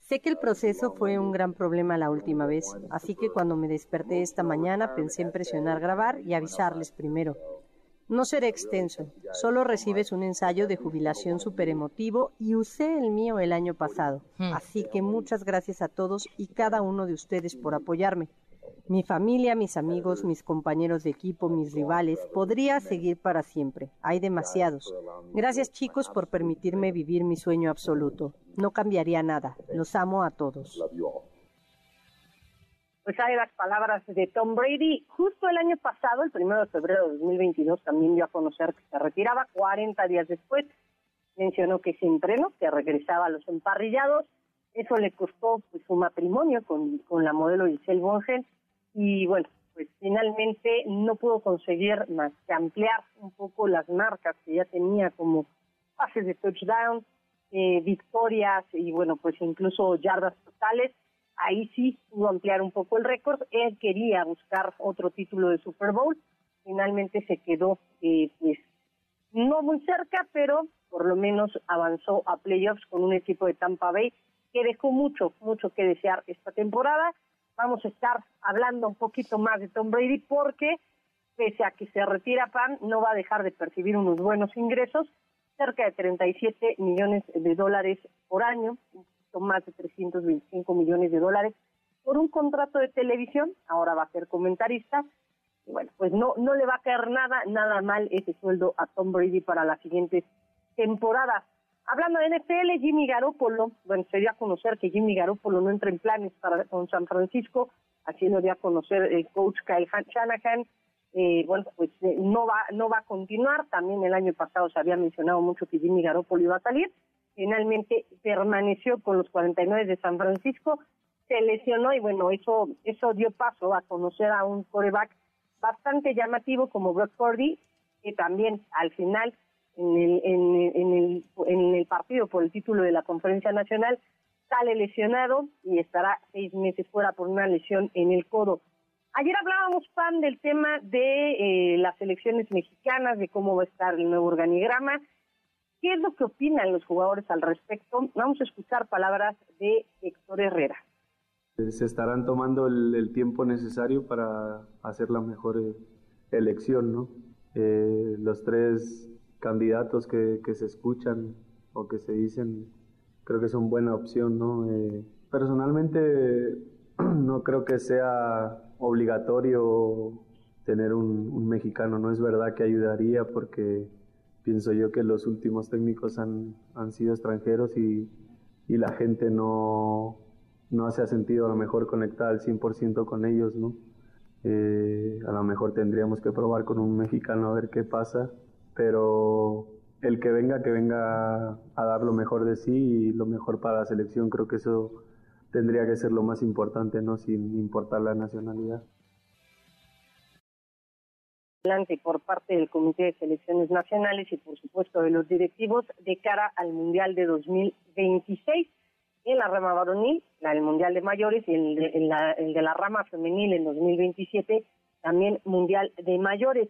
Sé que el proceso fue un gran problema la última vez, así que cuando me desperté esta mañana pensé en presionar grabar y avisarles primero. No seré extenso, solo recibes un ensayo de jubilación súper emotivo y usé el mío el año pasado. Hmm. Así que muchas gracias a todos y cada uno de ustedes por apoyarme. Mi familia, mis amigos, mis compañeros de equipo, mis rivales, podría seguir para siempre. Hay demasiados. Gracias chicos por permitirme vivir mi sueño absoluto. No cambiaría nada. Los amo a todos. Pues hay las palabras de Tom Brady. Justo el año pasado, el primero de febrero de 2022, también dio a conocer que se retiraba. 40 días después mencionó que se entrenó, que regresaba a los emparrillados. Eso le costó pues, su matrimonio con, la modelo Giselle Bongen y bueno, pues finalmente no pudo conseguir más que ampliar un poco las marcas que ya tenía como pases de touchdown, eh, victorias y bueno, pues incluso yardas totales. Ahí sí pudo ampliar un poco el récord. Él quería buscar otro título de Super Bowl. Finalmente se quedó eh, pues no muy cerca, pero por lo menos avanzó a playoffs con un equipo de Tampa Bay que dejó mucho, mucho que desear esta temporada vamos a estar hablando un poquito más de Tom Brady porque pese a que se retira Pan, no va a dejar de percibir unos buenos ingresos, cerca de 37 millones de dólares por año, más de 325 millones de dólares por un contrato de televisión, ahora va a ser comentarista, y bueno, pues no, no le va a caer nada, nada mal ese sueldo a Tom Brady para las siguientes temporadas. Hablando de NFL, Jimmy Garoppolo, bueno, se dio a conocer que Jimmy Garoppolo no entra en planes para con San Francisco, así lo dio a conocer el coach Kyle Shanahan. Eh, bueno, pues eh, no va no va a continuar. También el año pasado se había mencionado mucho que Jimmy Garoppolo iba a salir. Finalmente permaneció con los 49 de San Francisco, se lesionó y bueno, eso eso dio paso a conocer a un coreback bastante llamativo como Brock Purdy, que también al final en el, en, el, en el partido por el título de la conferencia nacional sale lesionado y estará seis meses fuera por una lesión en el codo. Ayer hablábamos, Pan, del tema de eh, las elecciones mexicanas, de cómo va a estar el nuevo organigrama. ¿Qué es lo que opinan los jugadores al respecto? Vamos a escuchar palabras de Héctor Herrera. Se estarán tomando el, tiempo necesario para hacer la mejor eh, elección, ¿no? Eh, los tres candidatos que, que, se escuchan o que se dicen, creo que son buena opción, ¿no? personalmente no creo que sea obligatorio tener un, mexicano. No es verdad que ayudaría porque pienso yo que los últimos técnicos han, han sido extranjeros y, y, la gente no, no se ha sentido a lo mejor conectada al 100% con ellos, ¿no? Eh, a lo mejor tendríamos que probar con un mexicano a ver qué pasa, pero el que venga, que venga a dar lo mejor de sí y lo mejor para la selección, creo que eso tendría que ser lo más importante, ¿no? Sin importar la nacionalidad. Por parte del Comité de Selecciones Nacionales y, por supuesto, de los directivos de cara al Mundial de 2026 en la rama varonil, la del Mundial de Mayores y el de, la, el de la rama femenil en 2027, también Mundial de Mayores.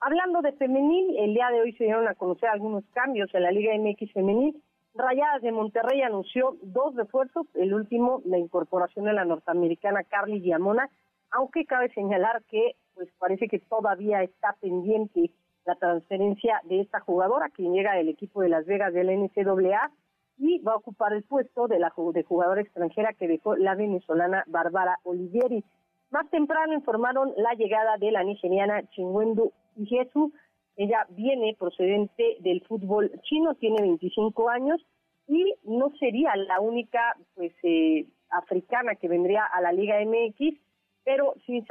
Hablando de femenil, el día de hoy se dieron a conocer algunos cambios en la Liga MX femenil. Rayadas de Monterrey anunció dos refuerzos, el último la incorporación de la norteamericana Carly Giamona, aunque cabe señalar que pues parece que todavía está pendiente la transferencia de esta jugadora que llega del equipo de Las Vegas del NCAA y va a ocupar el puesto de la de jugadora extranjera que dejó la venezolana Bárbara Olivieri. Más temprano informaron la llegada de la nigeriana Chinwendu Ijesu, ella viene procedente del fútbol chino, tiene 25 años y no sería la única pues eh, africana que vendría a la Liga MX, pero sí,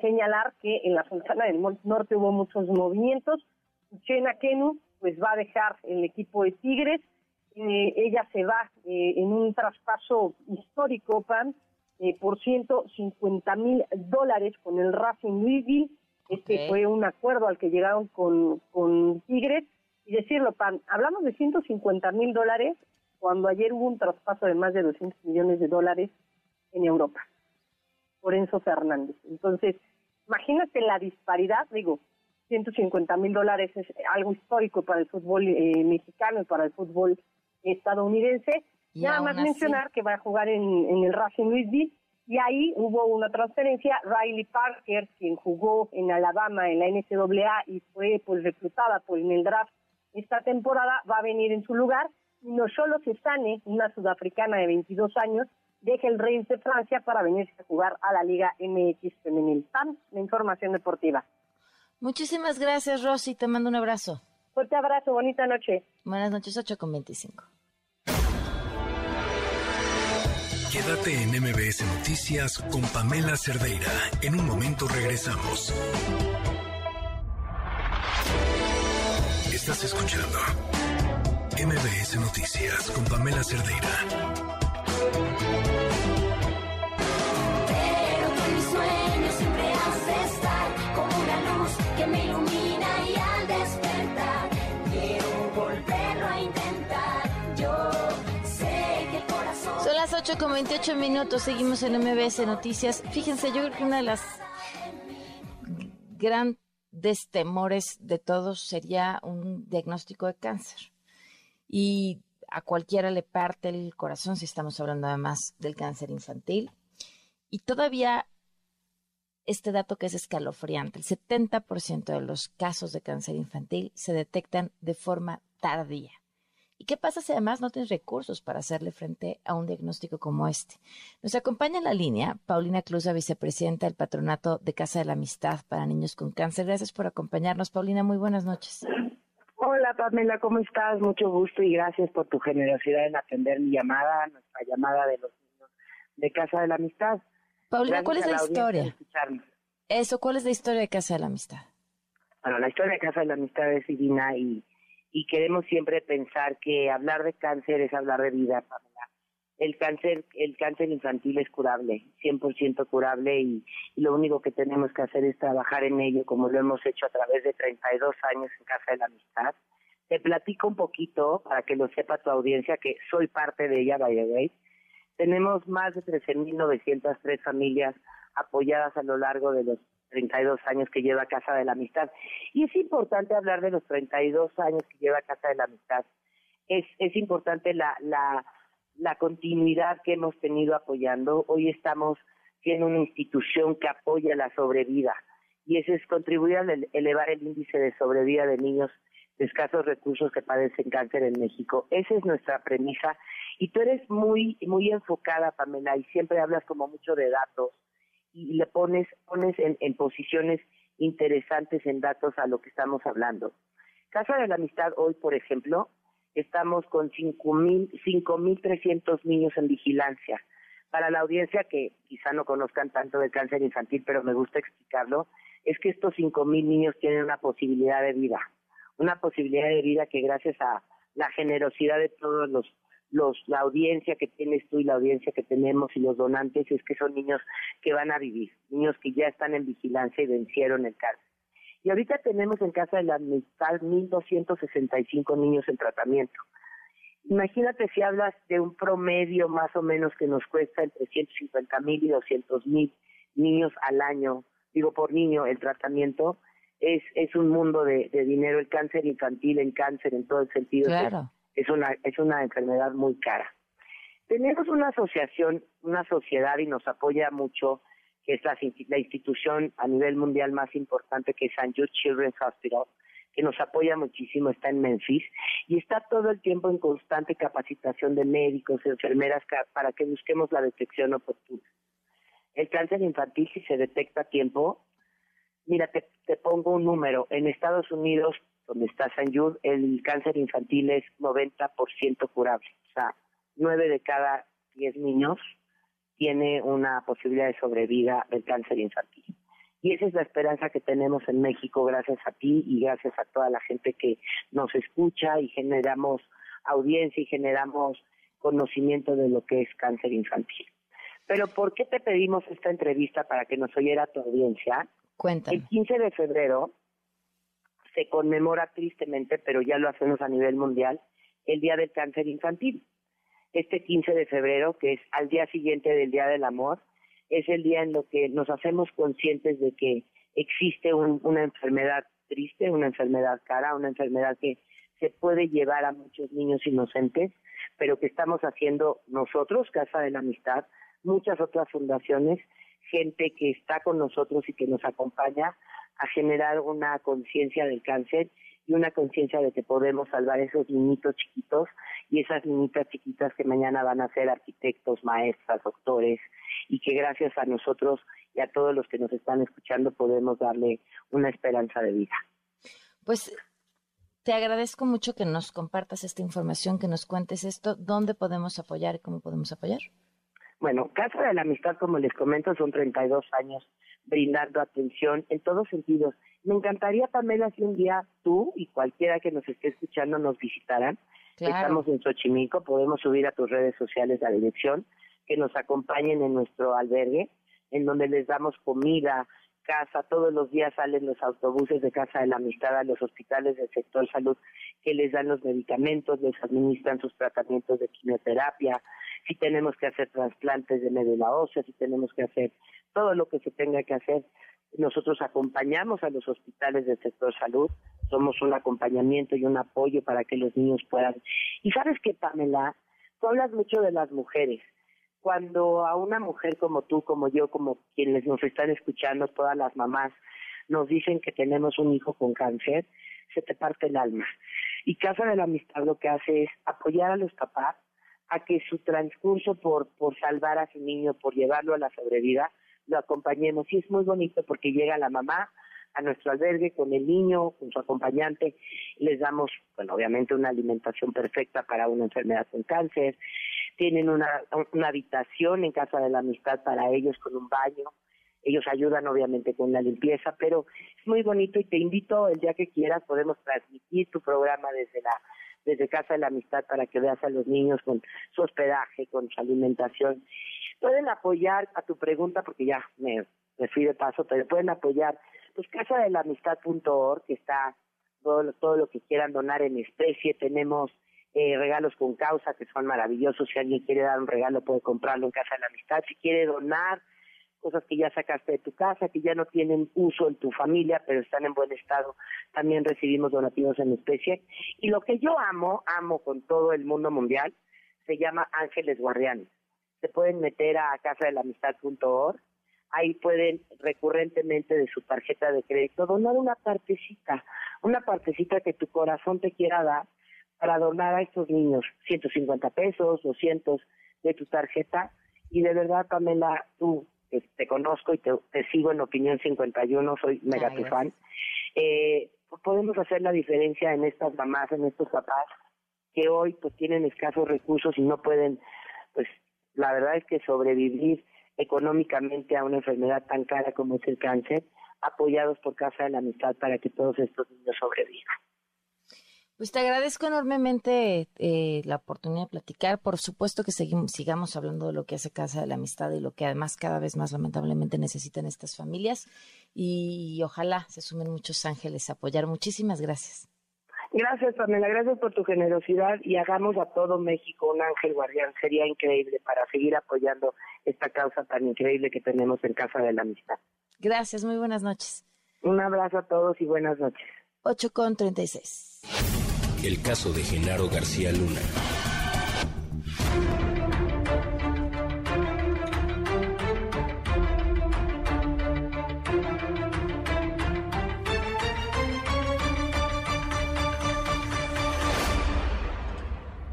señalar que en la Sultana del Norte hubo muchos movimientos. Chena Kenu pues va a dejar el equipo de Tigres, eh, ella se va eh, en un traspaso histórico, Pan, por 150 mil dólares con el Racing Louisville este fue un acuerdo al que llegaron con, con Tigres. Y decirlo, Pan, hablamos de 150 mil dólares cuando ayer hubo un traspaso de más de 200 millones de dólares en Europa por Enzo Fernández. Entonces, imagínate la disparidad, digo, 150 mil dólares es algo histórico para el fútbol eh, mexicano y para el fútbol estadounidense. Nada más mencionar que va a jugar en, en el Racing Louisville y ahí hubo una transferencia. Riley Parker, quien jugó en Alabama en la NCAA y fue pues reclutada por en el draft esta temporada, va a venir en su lugar. Y no solo Cesane, una sudafricana de 22 años, deja el Reims de Francia para venirse a jugar a la Liga MX Femenil. Pam, la información deportiva. Muchísimas gracias, Rosy. Te mando un abrazo. Fuerte abrazo, bonita noche. Buenas noches, 8 con 25. Quédate en MBS Noticias con Pamela Cerdeira. En un momento regresamos. Estás escuchando MBS Noticias con Pamela Cerdeira. 8 con 28 minutos, seguimos en MBS Noticias. Fíjense, yo creo que una de las grandes temores de todos sería un diagnóstico de cáncer. Y a cualquiera le parte el corazón si estamos hablando además del cáncer infantil. Y todavía este dato que es escalofriante, el 70% de los casos de cáncer infantil se detectan de forma tardía. ¿Y qué pasa si además no tienes recursos para hacerle frente a un diagnóstico como este? Nos acompaña en la línea Paulina Cluza, vicepresidenta del Patronato de Casa de la Amistad para Niños con Cáncer. Gracias por acompañarnos, Paulina. Muy buenas noches. Hola Pamela, ¿cómo estás? Mucho gusto y gracias por tu generosidad en atender mi llamada, nuestra llamada de los niños de Casa de la Amistad. Paulina, Gracias ¿cuál es la audiencia historia? Eso, ¿cuál es la historia de Casa de la Amistad? Bueno, la historia de Casa de la Amistad es divina y, y queremos siempre pensar que hablar de cáncer es hablar de vida, Pamela. el cáncer, el cáncer infantil es curable, 100% curable y, y lo único que tenemos que hacer es trabajar en ello como lo hemos hecho a través de 32 años en Casa de la Amistad. Te platico un poquito para que lo sepa tu audiencia que soy parte de ella, by the way. Tenemos más de 13.903 familias apoyadas a lo largo de los 32 años que lleva Casa de la Amistad. Y es importante hablar de los 32 años que lleva Casa de la Amistad. Es, es importante la, la, la continuidad que hemos tenido apoyando. Hoy estamos siendo una institución que apoya la sobrevida y eso es contribuir a elevar el índice de sobrevida de niños de escasos recursos que padecen cáncer en México. Esa es nuestra premisa y tú eres muy muy enfocada, Pamela, y siempre hablas como mucho de datos y le pones pones en, en posiciones interesantes en datos a lo que estamos hablando. Casa de la Amistad hoy, por ejemplo, estamos con 5.300 niños en vigilancia. Para la audiencia que quizá no conozcan tanto del cáncer infantil, pero me gusta explicarlo, es que estos 5.000 niños tienen una posibilidad de vida, una posibilidad de vida que gracias a la generosidad de todos los los la audiencia que tienes tú y la audiencia que tenemos y los donantes es que son niños que van a vivir, niños que ya están en vigilancia y vencieron el cáncer. Y ahorita tenemos en casa de la amistad 1.265 niños en tratamiento. Imagínate si hablas de un promedio más o menos que nos cuesta entre 150 mil y 200 mil niños al año, digo por niño, el tratamiento, es, es un mundo de, dinero. El cáncer infantil, en cáncer en todo el sentido, Claro. Es, una, es una enfermedad muy cara. Tenemos una asociación, una sociedad y nos apoya mucho que es la, la institución a nivel mundial más importante que es St. Jude Children's Hospital, que nos apoya muchísimo, está en Memphis, y está todo el tiempo en constante capacitación de médicos, enfermeras, para que busquemos la detección oportuna. El cáncer infantil, si se detecta a tiempo, mira, te, te pongo un número. En Estados Unidos, donde está St. Jude, el cáncer infantil es 90% curable. O sea, 9 de cada 10 niños tiene una posibilidad de sobrevida del cáncer infantil. Y esa es la esperanza que tenemos en México gracias a ti y gracias a toda la gente que nos escucha y generamos audiencia y generamos conocimiento de lo que es cáncer infantil. Pero ¿por qué te pedimos esta entrevista para que nos oyera tu audiencia? Cuéntame. El 15 de febrero se conmemora tristemente, pero ya lo hacemos a nivel mundial, el Día del Cáncer Infantil. Este 15 de febrero, que es al día siguiente del Día del Amor, es el día en lo que nos hacemos conscientes de que existe un- una enfermedad triste, una enfermedad cara, una enfermedad que se puede llevar a muchos niños inocentes, pero que estamos haciendo nosotros, Casa de la Amistad, muchas otras fundaciones, gente que está con nosotros y que nos acompaña a generar una conciencia del cáncer y una conciencia de que podemos salvar esos niñitos chiquitos y esas niñitas chiquitas que mañana van a ser arquitectos, maestras, doctores y que gracias a nosotros y a todos los que nos están escuchando podemos darle una esperanza de vida. Pues te agradezco mucho que nos compartas esta información, que nos cuentes esto, dónde podemos apoyar y cómo podemos apoyar. Bueno, Casa de la Amistad, como les comento, son 32 años brindando atención en todos sentidos. Me encantaría, Pamela, si un día tú y cualquiera que nos esté escuchando nos visitaran. Claro. Estamos en Xochimilco, podemos subir a tus redes sociales la dirección, que nos acompañen en nuestro albergue, en donde les damos comida, casa, todos los días salen los autobuses de Casa de la Amistad a los hospitales del sector salud que les dan los medicamentos, les administran sus tratamientos de quimioterapia, si tenemos que hacer trasplantes de médula ósea, si tenemos que hacer todo lo que se tenga que hacer. Nosotros acompañamos a los hospitales del sector salud, somos un acompañamiento y un apoyo para que los niños puedan. Y sabes que, Pamela, tú hablas mucho de las mujeres. Cuando a una mujer como tú, como yo, como quienes nos están escuchando, todas las mamás, nos dicen que tenemos un hijo con cáncer, se te parte el alma. Y Casa de la Amistad lo que hace es apoyar a los papás a que su transcurso por, por salvar a su niño, por llevarlo a la sobrevida, lo acompañemos. Y es muy bonito porque llega la mamá a nuestro albergue con el niño, con su acompañante, les damos, bueno, obviamente una alimentación perfecta para una enfermedad con cáncer, tienen una, una habitación en casa de la amistad para ellos con un baño, ellos ayudan obviamente con la limpieza, pero es muy bonito y te invito el día que quieras, podemos transmitir tu programa desde la desde Casa de la Amistad para que veas a los niños con su hospedaje, con su alimentación. Pueden apoyar a tu pregunta, porque ya me, fui de paso, pero pueden apoyar, pues casa de la amistad.org, que está todo, todo lo que quieran donar en especie. Tenemos eh, regalos con causa que son maravillosos. Si alguien quiere dar un regalo, puede comprarlo en Casa de la Amistad. Si quiere donar cosas que ya sacaste de tu casa, que ya no tienen uso en tu familia, pero están en buen estado, también recibimos donativos en especie. Y lo que yo amo, amo con todo el mundo mundial, se llama Ángeles Guardianes. Se pueden meter a casadelamistad.org, ahí pueden recurrentemente de su tarjeta de crédito donar una partecita, una partecita que tu corazón te quiera dar para donar a estos niños, 150 pesos, 200 de tu tarjeta. Y de verdad, Pamela, tú te conozco y te, te sigo en Opinión 51, soy mega tu fan. Eh, pues podemos hacer la diferencia en estas mamás, en estos papás que hoy pues tienen escasos recursos y no pueden, pues la verdad es que sobrevivir económicamente a una enfermedad tan cara como es el cáncer, apoyados por Casa de la Amistad para que todos estos niños sobrevivan. Pues te agradezco enormemente eh, la oportunidad de platicar. Por supuesto que seguimos, sigamos hablando de lo que hace Casa de la Amistad y lo que además cada vez más lamentablemente necesitan estas familias. Y, ojalá se sumen muchos ángeles a apoyar. Muchísimas gracias. Gracias, Pamela, gracias por tu generosidad y hagamos a todo México un ángel guardián. Sería increíble para seguir apoyando esta causa tan increíble que tenemos en Casa de la Amistad. Gracias, muy buenas noches. Un abrazo a todos y buenas noches. 8 con 36. El caso de Genaro García Luna.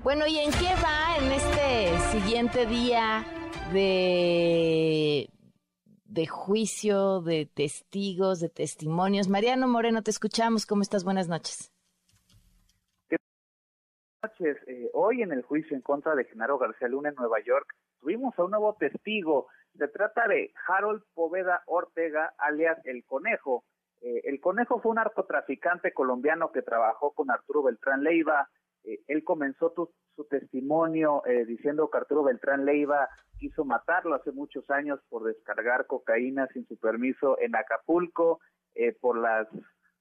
Bueno, ¿y en qué va en este siguiente día de, de juicio, de testigos, de testimonios? Mariano Moreno, te escuchamos. ¿Cómo estás? Buenas noches. Noches. Eh, hoy en el juicio en contra de Genaro García Luna en Nueva York tuvimos a un nuevo testigo. Se trata de Harold Poveda Ortega, alias El Conejo. Eh, el Conejo fue un narcotraficante colombiano que trabajó con Arturo Beltrán Leiva. Eh, él comenzó su testimonio diciendo que Arturo Beltrán Leiva quiso matarlo hace muchos años por descargar cocaína sin su permiso en Acapulco, por las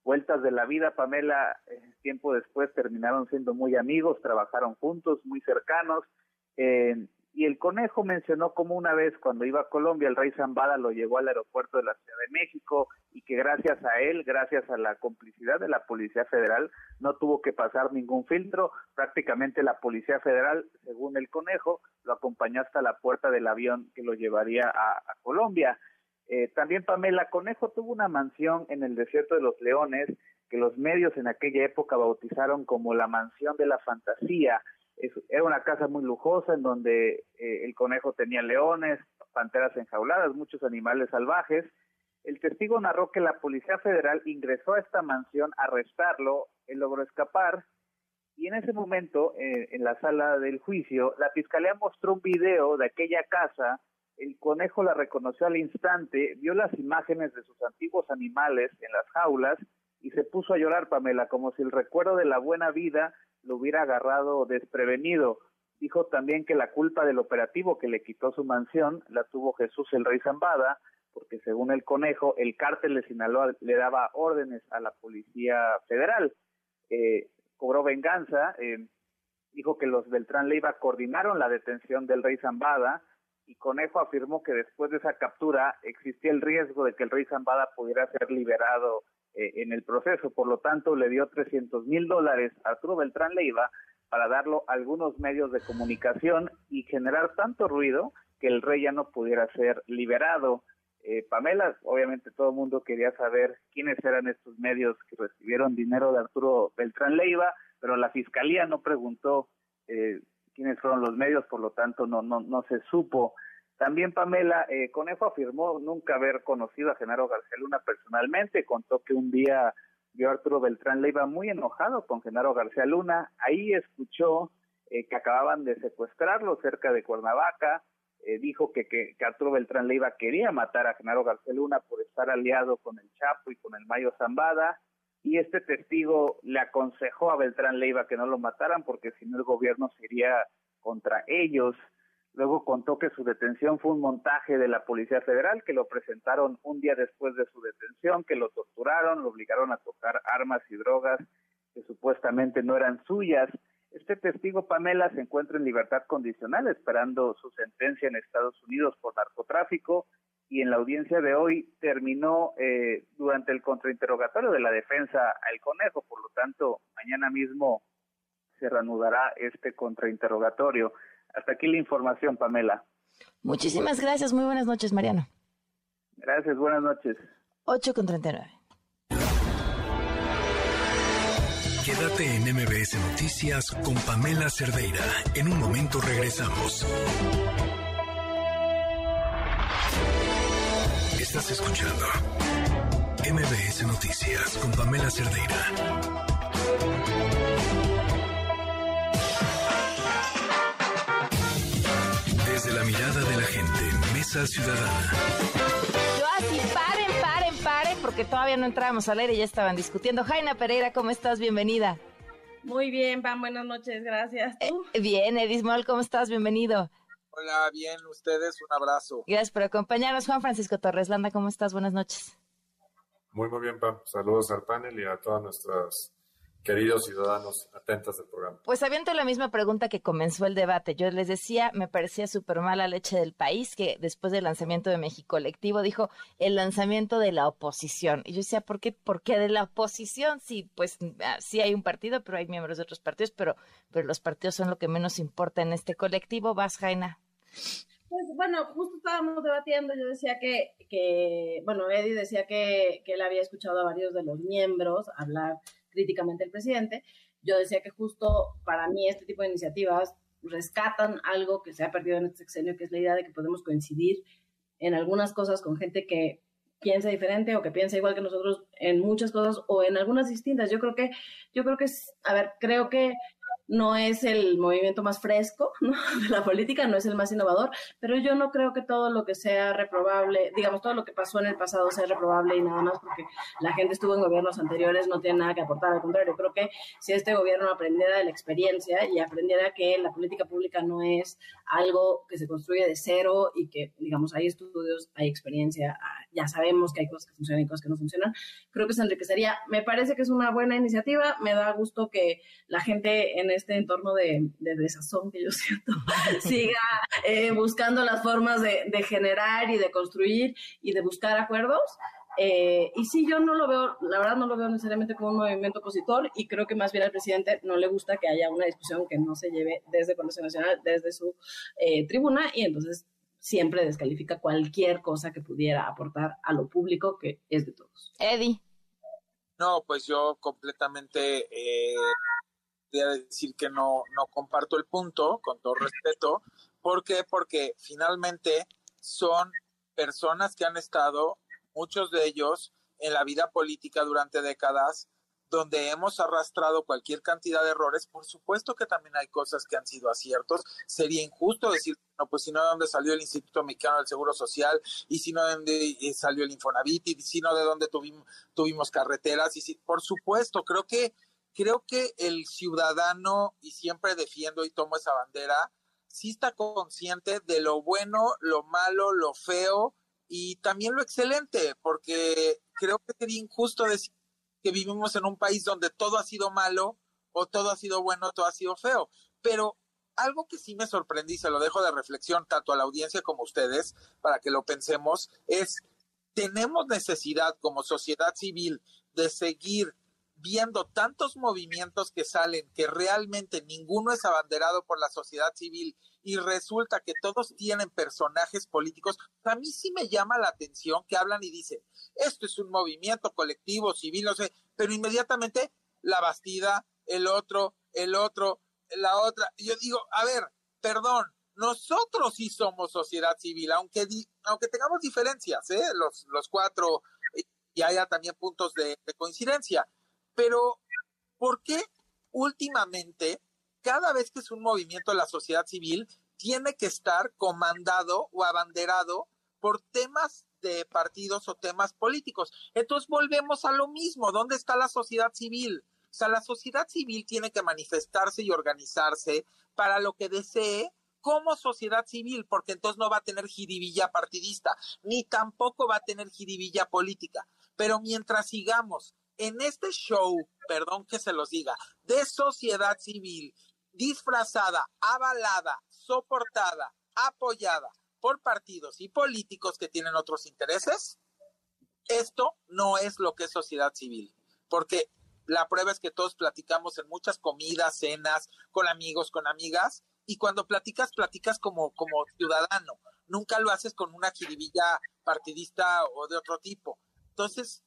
vueltas de la vida, Pamela, eh, tiempo después terminaron siendo muy amigos, trabajaron juntos, muy cercanos. eh, y el conejo mencionó como una vez cuando iba a Colombia, el rey Zambada lo llevó al aeropuerto de la Ciudad de México y que gracias a él, gracias a la complicidad de la Policía Federal, no tuvo que pasar ningún filtro. Prácticamente la Policía Federal, según el conejo, lo acompañó hasta la puerta del avión que lo llevaría a, a Colombia. Eh, también Pamela Conejo tuvo una mansión en el desierto de los Leones que los medios en aquella época bautizaron como la mansión de la fantasía. Era una casa muy lujosa en donde eh, el conejo tenía leones, panteras enjauladas, muchos animales salvajes. El testigo narró que la Policía Federal ingresó a esta mansión a arrestarlo, él logró escapar y en ese momento, eh, en la sala del juicio, la fiscalía mostró un video de aquella casa. El conejo la reconoció al instante, vio las imágenes de sus antiguos animales en las jaulas y se puso a llorar, Pamela, como si el recuerdo de la buena vida lo hubiera agarrado desprevenido. Dijo también que la culpa del operativo que le quitó su mansión la tuvo Jesús el Rey Zambada, porque según el conejo, el cártel le daba órdenes a la Policía Federal. Eh, cobró venganza, eh, dijo que los Beltrán Leiva coordinaron la detención del rey Zambada y Conejo afirmó que después de esa captura existía el riesgo de que el rey Zambada pudiera ser liberado eh, en el proceso. Por lo tanto, le dio 300 mil dólares a Arturo Beltrán Leiva para darlo a algunos medios de comunicación y generar tanto ruido que el rey ya no pudiera ser liberado. Eh, Pamela, obviamente todo el mundo quería saber quiénes eran estos medios que recibieron dinero de Arturo Beltrán Leiva, pero la fiscalía no preguntó eh, quiénes fueron los medios, por lo tanto no no no se supo. También Pamela eh, Conejo afirmó nunca haber conocido a Genaro García Luna personalmente, contó que un día vio a Arturo Beltrán Leiva muy enojado con Genaro García Luna, ahí escuchó eh, que acababan de secuestrarlo cerca de Cuernavaca, eh, dijo que, que, que Arturo Beltrán Leiva quería matar a Genaro García Luna por estar aliado con el Chapo y con el Mayo Zambada. Y este testigo le aconsejó a Beltrán Leiva que no lo mataran porque si no el gobierno sería contra ellos. Luego contó que su detención fue un montaje de la Policía Federal, que lo presentaron un día después de su detención, que lo torturaron, lo obligaron a tocar armas y drogas que supuestamente no eran suyas. Este testigo, Pamela, se encuentra en libertad condicional esperando su sentencia en Estados Unidos por narcotráfico y en la audiencia de hoy terminó eh, durante el contrainterrogatorio de la defensa al conejo, por lo tanto, mañana mismo se reanudará este contrainterrogatorio. Hasta aquí la información, Pamela. Muchísimas gracias. Muy buenas noches, Mariano. Gracias, buenas noches. 8 con 39. Quédate en MBS Noticias con Pamela Cerdeira. En un momento regresamos. Estás escuchando MBS Noticias con Pamela Cerdeira. Desde la mirada de la gente, Mesa Ciudadana. Yo así, paren, paren, paren, porque todavía no entrábamos al aire y ya estaban discutiendo. Jaina Pereira, ¿cómo estás? Bienvenida. Muy bien, Pam, buenas noches, gracias. ¿Tú? Eh, bien, Edismol, ¿cómo estás? Bienvenido. Hola, bien, ustedes, un abrazo. Gracias por acompañarnos. Juan Francisco Torres Landa, ¿cómo estás? Buenas noches. Muy, muy bien, Pam. Saludos al panel y a todos nuestros queridos ciudadanos atentos del programa. Pues aviento la misma pregunta que comenzó el debate. Yo les decía, me parecía súper mala leche del país que después del lanzamiento de México Colectivo dijo el lanzamiento de la oposición. Y yo decía, ¿por qué, ¿por qué de la oposición? Sí, pues ah, sí hay un partido, pero hay miembros de otros partidos, pero, pero los partidos son lo que menos importa en este colectivo. Vas, Jaina. Pues bueno, justo estábamos debatiendo, yo decía que, que bueno, Eddie decía que, que él había escuchado a varios de los miembros hablar críticamente al presidente. Yo decía que justo para mí este tipo de iniciativas rescatan algo que se ha perdido en este sexenio, que es la idea de que podemos coincidir en algunas cosas con gente que piensa diferente o que piensa igual que nosotros en muchas cosas o en algunas distintas. Yo creo que, yo creo que a ver, creo que no es el movimiento más fresco de la política, no es el más innovador, pero yo no creo que todo lo que sea reprobable, digamos, todo lo que pasó en el pasado sea reprobable y nada más porque la gente estuvo en gobiernos anteriores no tiene nada que aportar, al contrario, creo que si este gobierno aprendiera de la experiencia y aprendiera que la política pública no es algo que se construye de cero y que, digamos, hay estudios, hay experiencia, ah, ya sabemos que hay cosas que funcionan y cosas que no funcionan, creo que se enriquecería. Me parece que es una buena iniciativa, me da gusto que la gente en este entorno de, de desazón que yo siento siga eh, buscando las formas de, de, generar y de construir y de buscar acuerdos. Eh, y sí, yo no lo veo, la verdad no lo veo necesariamente como un movimiento opositor y creo que más bien al presidente no le gusta que haya una discusión que no se lleve desde Congreso Nacional, desde su eh, tribuna y entonces siempre descalifica cualquier cosa que pudiera aportar a lo público que es de todos. Eddie. No, pues yo completamente eh, decir que no, no comparto el punto, con todo respeto. ¿Por qué? Porque finalmente son personas que han estado, muchos de ellos, en la vida política durante décadas, donde hemos arrastrado cualquier cantidad de errores. Por supuesto que también hay cosas que han sido aciertos. Sería injusto decir, no, pues si no de dónde salió el Instituto Mexicano del Seguro Social, y si no de dónde eh, salió el Infonavit, y si no de dónde tuvimos, tuvimos carreteras. Y si, por supuesto, creo que creo que el ciudadano, y siempre defiendo y tomo esa bandera, sí está consciente de lo bueno, lo malo, lo feo y también lo excelente, porque creo que sería injusto decir que vivimos en un país donde todo ha sido malo o todo ha sido bueno, todo ha sido feo. Pero algo que sí me sorprendí, se lo dejo de reflexión tanto a la audiencia como a ustedes, para que lo pensemos, es, tenemos necesidad como sociedad civil de seguir viendo tantos movimientos que salen que realmente ninguno es abanderado por la sociedad civil y resulta que todos tienen personajes políticos, a mí sí me llama la atención que hablan y dicen, esto es un movimiento colectivo, civil, no sé, pero inmediatamente la Bastida, el otro, el otro, la otra. Yo digo, a ver, perdón, nosotros sí somos sociedad civil, aunque, aunque tengamos diferencias, ¿eh? los, los cuatro, y haya también puntos de coincidencia pero, ¿por qué últimamente, cada vez que es un movimiento de la sociedad civil, tiene que estar comandado o abanderado por temas de partidos o temas políticos. Entonces volvemos a lo mismo, ¿dónde está la sociedad civil? O sea, la sociedad civil tiene que manifestarse y organizarse para lo que desee como sociedad civil, porque entonces no va a tener jiribilla partidista, ni tampoco va a tener jiribilla política. Pero mientras sigamos en este show, perdón que se los diga, de sociedad civil, disfrazada, avalada, soportada, apoyada por partidos y políticos que tienen otros intereses, esto no es lo que es sociedad civil, porque la prueba es que todos platicamos en muchas comidas, cenas, con amigos, con amigas, y cuando platicas, platicas como, como ciudadano, nunca lo haces con una jiribilla partidista o de otro tipo. Entonces,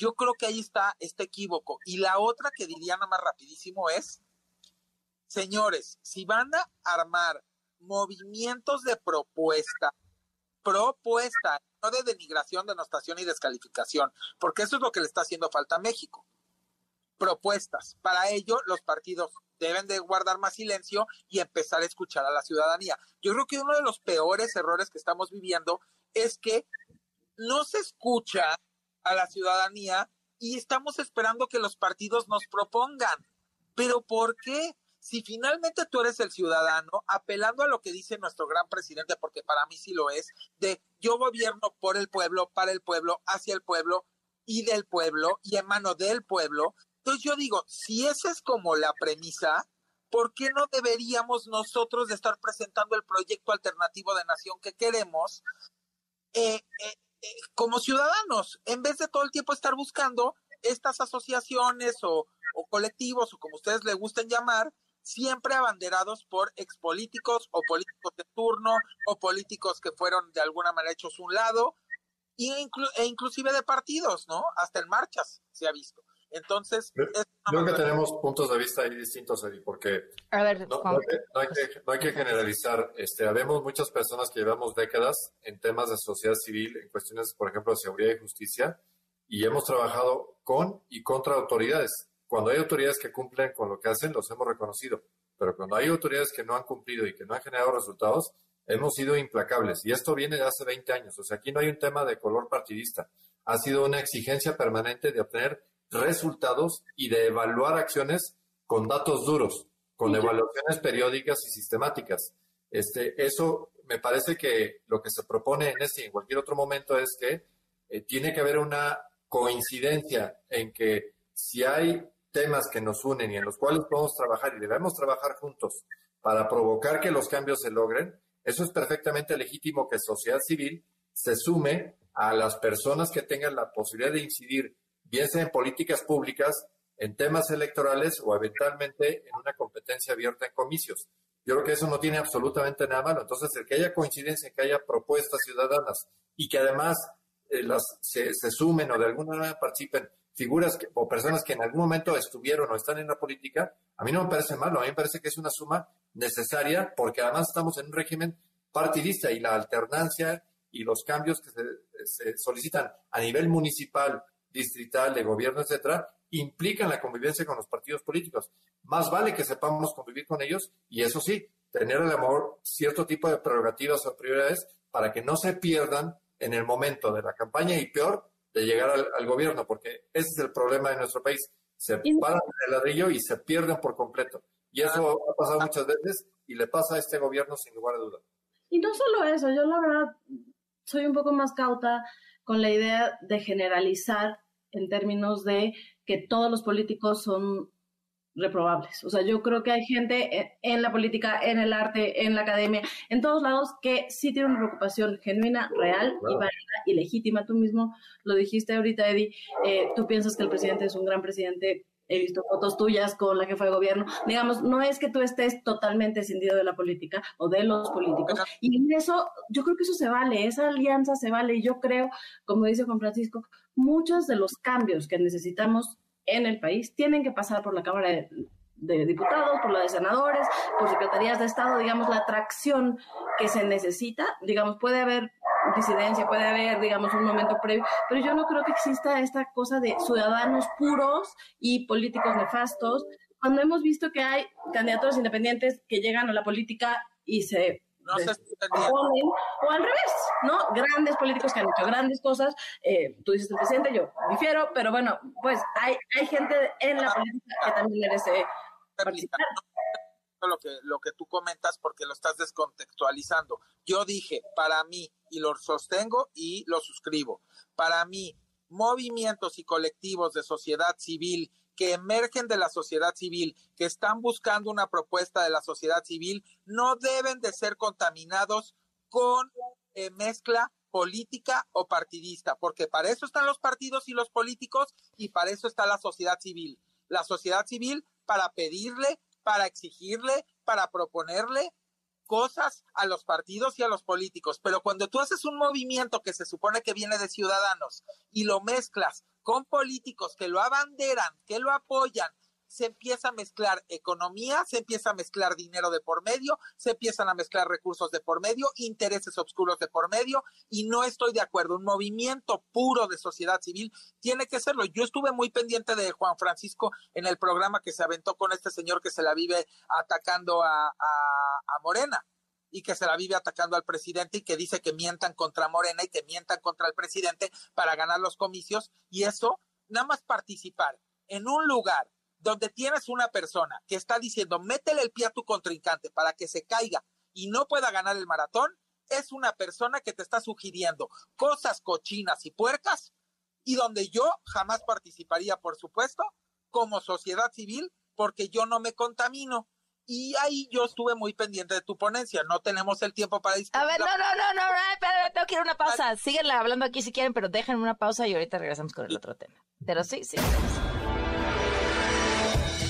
yo creo que ahí está este equívoco. Y la otra que diría nada más rapidísimo es, señores, si van a armar movimientos de propuesta, propuesta, no de denigración, denostación y descalificación, porque eso es lo que le está haciendo falta a México. Propuestas. Para ello, los partidos deben de guardar más silencio y empezar a escuchar a la ciudadanía. Yo creo que uno de los peores errores que estamos viviendo es que no se escucha a la ciudadanía y estamos esperando que los partidos nos propongan. ¿Pero por qué? Si finalmente tú eres el ciudadano, apelando a lo que dice nuestro gran presidente, porque para mí sí lo es, de yo gobierno por el pueblo, para el pueblo, hacia el pueblo y del pueblo y en mano del pueblo. Entonces yo digo, si esa es como la premisa, ¿por qué no deberíamos nosotros de estar presentando el proyecto alternativo de nación que queremos? Eh, eh, como ciudadanos, en vez de todo el tiempo estar buscando estas asociaciones o, colectivos o como ustedes le gusten llamar, siempre abanderados por expolíticos o políticos de turno o políticos que fueron de alguna manera hechos un lado y e inclusive de partidos, ¿no? Hasta en marchas se ha visto. Entonces, creo que tenemos puntos de vista ahí distintos, Eddie, porque A ver, no, no hay que, no, hay que, no hay que generalizar. Este, habemos muchas personas que llevamos décadas en temas de sociedad civil, en cuestiones, por ejemplo, de seguridad y justicia, y hemos trabajado con y contra autoridades. Cuando hay autoridades que cumplen con lo que hacen, los hemos reconocido. Pero cuando hay autoridades que no han cumplido y que no han generado resultados, hemos sido implacables. Y esto viene de hace 20 años. O sea, aquí no hay un tema de color partidista. Ha sido una exigencia permanente de obtener resultados y de evaluar acciones con datos duros, con evaluaciones periódicas y sistemáticas. Este, eso me parece que lo que se propone en este y en cualquier otro momento es que eh, tiene que haber una coincidencia en que si hay temas que nos unen y en los cuales podemos trabajar y debemos trabajar juntos para provocar que los cambios se logren, eso es perfectamente legítimo que sociedad civil se sume a las personas que tengan la posibilidad de incidir, bien sea en políticas públicas, en temas electorales o eventualmente en una competencia abierta en comicios. Yo creo que eso no tiene absolutamente nada malo. Entonces, el que haya coincidencia, que haya propuestas ciudadanas y que además eh, las, se, se, sumen o de alguna manera participen figuras que, o personas que en algún momento estuvieron o están en la política, a mí no me parece malo, a mí me parece que es una suma necesaria porque además estamos en un régimen partidista y la alternancia y los cambios que se, se solicitan a nivel municipal, distrital, de gobierno, etcétera, implican la convivencia con los partidos políticos. Más vale que sepamos convivir con ellos y eso sí, tener el amor cierto tipo de prerrogativas o prioridades para que no se pierdan en el momento de la campaña y peor, de llegar al, al, gobierno, porque ese es el problema de nuestro país. Se paran el ladrillo y se pierden por completo. Y eso ha pasado muchas veces y le pasa a este gobierno sin lugar a duda. Y no solo eso, yo la verdad soy un poco más cauta con la idea de generalizar en términos de que todos los políticos son reprobables. O sea, yo creo que hay gente en la política, en el arte, en la academia, en todos lados que sí tiene una preocupación genuina, real y válida y legítima. Tú mismo lo dijiste ahorita, Eddie, eh, tú piensas que el presidente es un gran presidente. He visto fotos tuyas con la jefa de gobierno. Digamos, no es que tú estés totalmente escindido de la política o de los políticos. Y en eso, yo creo que eso se vale, esa alianza se vale. Y yo creo, como dice Juan Francisco, muchos de los cambios que necesitamos en el país tienen que pasar por la Cámara de, de, Diputados, por la de senadores, por secretarías de Estado, digamos, la atracción que se necesita, digamos, puede haber disidencia, puede haber, digamos, un momento previo, pero yo no creo que exista esta cosa de ciudadanos puros y políticos nefastos, cuando hemos visto que hay candidatos independientes que llegan a la política y se No o al revés, ¿no? Grandes políticos que han hecho grandes cosas. eh, tú dices el presidente, yo difiero, pero bueno, pues hay, hay gente en la política que también merece participar. lo que, lo que tú comentas porque lo estás descontextualizando. Yo dije, para mí, y lo sostengo y lo suscribo, para mí, movimientos y colectivos de sociedad civil que emergen de la sociedad civil, que están buscando una propuesta de la sociedad civil, no deben de ser contaminados con eh, mezcla política o partidista, porque para eso están los partidos y los políticos y para eso está la sociedad civil. La sociedad civil para pedirle, para exigirle, para proponerle cosas a los partidos y a los políticos. Pero cuando tú haces un movimiento que se supone que viene de ciudadanos y lo mezclas con políticos que lo abanderan, que lo apoyan, se empieza a mezclar economía, se empieza a mezclar dinero de por medio, se empiezan a mezclar recursos de por medio, intereses oscuros de por medio, y no estoy de acuerdo. Un movimiento puro de sociedad civil tiene que serlo. Yo estuve muy pendiente de Juan Francisco en el programa que se aventó con este señor que se la vive atacando a, a, a Morena y que se la vive atacando al presidente y que dice que mientan contra Morena y que mientan contra el presidente para ganar los comicios y eso, nada más participar en un lugar donde tienes una persona que está diciendo métele el pie a tu contrincante para que se caiga y no pueda ganar el maratón, es una persona que te está sugiriendo cosas cochinas y puercas y donde yo jamás participaría, por supuesto, como sociedad civil, porque yo no me contamino. Y ahí yo estuve muy pendiente de tu ponencia. No tenemos el tiempo para discutir. A ver, no, no, no, no, no, espérame, tengo que ir a una pausa. Síguenla hablando aquí si quieren, pero déjenme una pausa y ahorita regresamos con el otro tema. Pero sí, sí.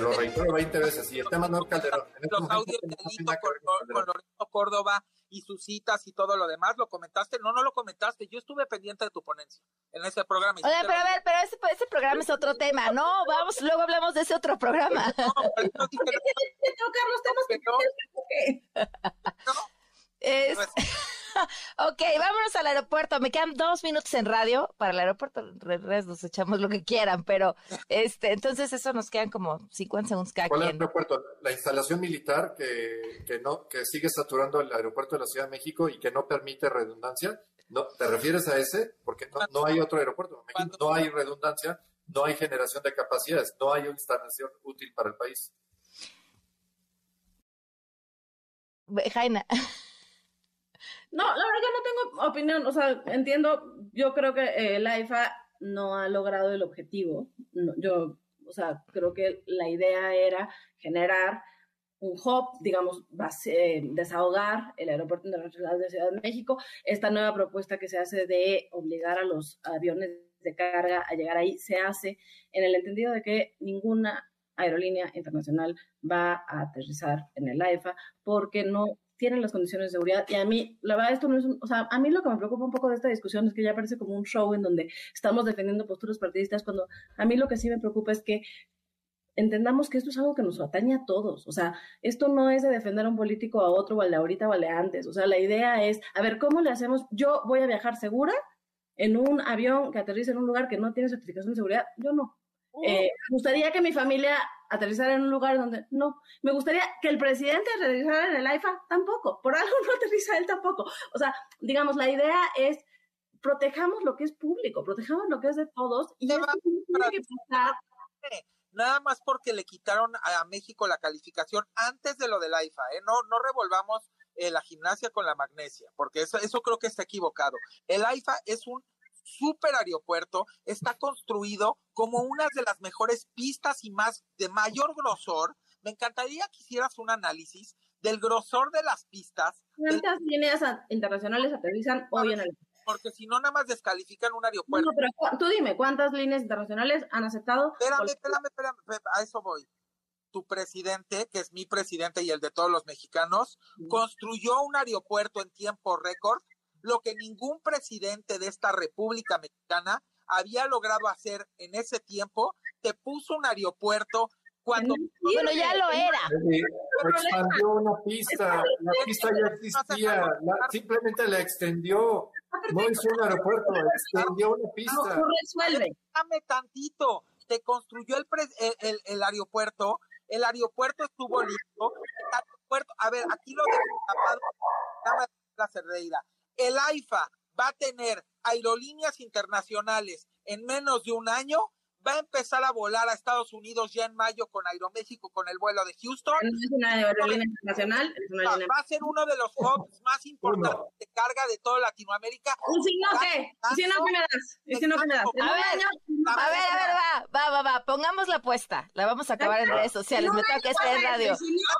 lo reitero 20 veces. Y el tema no es Calderón. En este Los audios no de Lito con, Córdoba y sus citas y todo lo demás, ¿lo comentaste? No, no lo comentaste. Yo estuve pendiente de tu ponencia en ese programa. sí Oye, pero a ver, pero ese, ese programa es otro tema. No, vamos, luego hablamos de ese otro programa. tocar los temas que Es- ok, vámonos al aeropuerto. Me quedan dos minutos en radio para el aeropuerto. Nos echamos lo que quieran, pero este, entonces eso nos quedan como 50 segundos cada ¿Cuál es el quien. aeropuerto? La instalación militar que, que no que sigue saturando el aeropuerto de la Ciudad de México y que no permite redundancia. ¿No, ¿Te refieres a ese? Porque no, no hay otro aeropuerto. México no hay redundancia, no hay generación de capacidades, no hay instalación útil para el país. Jaina. No, la verdad yo no tengo opinión, o sea, entiendo, yo creo que eh, el AIFA no ha logrado el objetivo. Yo, o sea, creo que la idea era generar un hub, digamos, eh, desahogar el Aeropuerto Internacional de Ciudad de México. Esta nueva propuesta que se hace de obligar a los aviones de carga a llegar ahí se hace en el entendido de que ninguna aerolínea internacional va a aterrizar en el AIFA porque no tienen las condiciones de seguridad. Y a mí, la verdad, esto no es un, o sea, a mí lo que me preocupa un poco de esta discusión es que ya parece como un show en donde estamos defendiendo posturas partidistas, cuando a mí lo que sí me preocupa es que entendamos que esto es algo que nos atañe a todos. O sea, esto no es de defender a un político a otro o de ahorita o al de antes. O sea, la idea es, a ver, ¿cómo le hacemos? Yo voy a viajar segura en un avión que aterriza en un lugar que no tiene certificación de seguridad. Yo no. Eh, me gustaría que mi familia aterrizara en un lugar donde no. Me gustaría que el presidente aterrizara en el AIFA tampoco. Por algo no aterriza él tampoco. O sea, digamos, la idea es protejamos lo que es público, protejamos lo que es de todos y esto tiene que pasar. Nada más porque le quitaron a México la calificación antes de lo del AIFA, ¿eh? No, no revolvamos eh, la gimnasia con la magnesia, porque eso, eso creo que está equivocado. El AIFA es un super aeropuerto, está construido como una de las mejores pistas y más de mayor grosor. Me encantaría que hicieras un análisis del grosor de las pistas, ¿Cuántas líneas internacionales aterrizan hoy en el porque si no, nada más descalifican un aeropuerto. No, pero tú dime, ¿cuántas líneas internacionales han aceptado? Espérame, espérame, espérame, espérame, a eso voy. Tu presidente, que es mi presidente y el de todos los mexicanos, construyó un aeropuerto en tiempo récord, lo que ningún presidente de esta República Mexicana había logrado hacer en ese tiempo. Te puso un aeropuerto Cuando Bueno, ya lo era. Expandió una pista, la pista ya existía, la- simplemente la extendió. No hizo un aeropuerto, extendió una pista. Dame tantito. Te construyó el, pres- el, el- el aeropuerto. El aeropuerto estuvo listo. El aeropuerto, a ver, aquí lo de tapado. Dame la Cerdeira. El AIFA va a tener aerolíneas internacionales en menos de un año. Va a empezar a volar a Estados Unidos ya en mayo con Aeroméxico con el vuelo de Houston. No es una aerolínea internacional, es una Va a ser uno de los hubs más importantes de carga de toda Latinoamérica. ¿Y si no qué? ¿Y si no qué me das? ¿Y si no qué me das? A un ver, a ver, a ver, va, va, va, va, pongamos la apuesta. La vamos a acabar en redes sociales. Me toca esta en radio.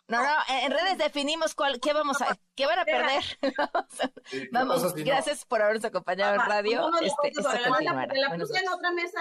No, no, en redes definimos cuál, qué vamos a, qué van a perder. Vamos, gracias por habernos acompañado en radio. Este, mesa, continuará. la puse en noches. otra mesa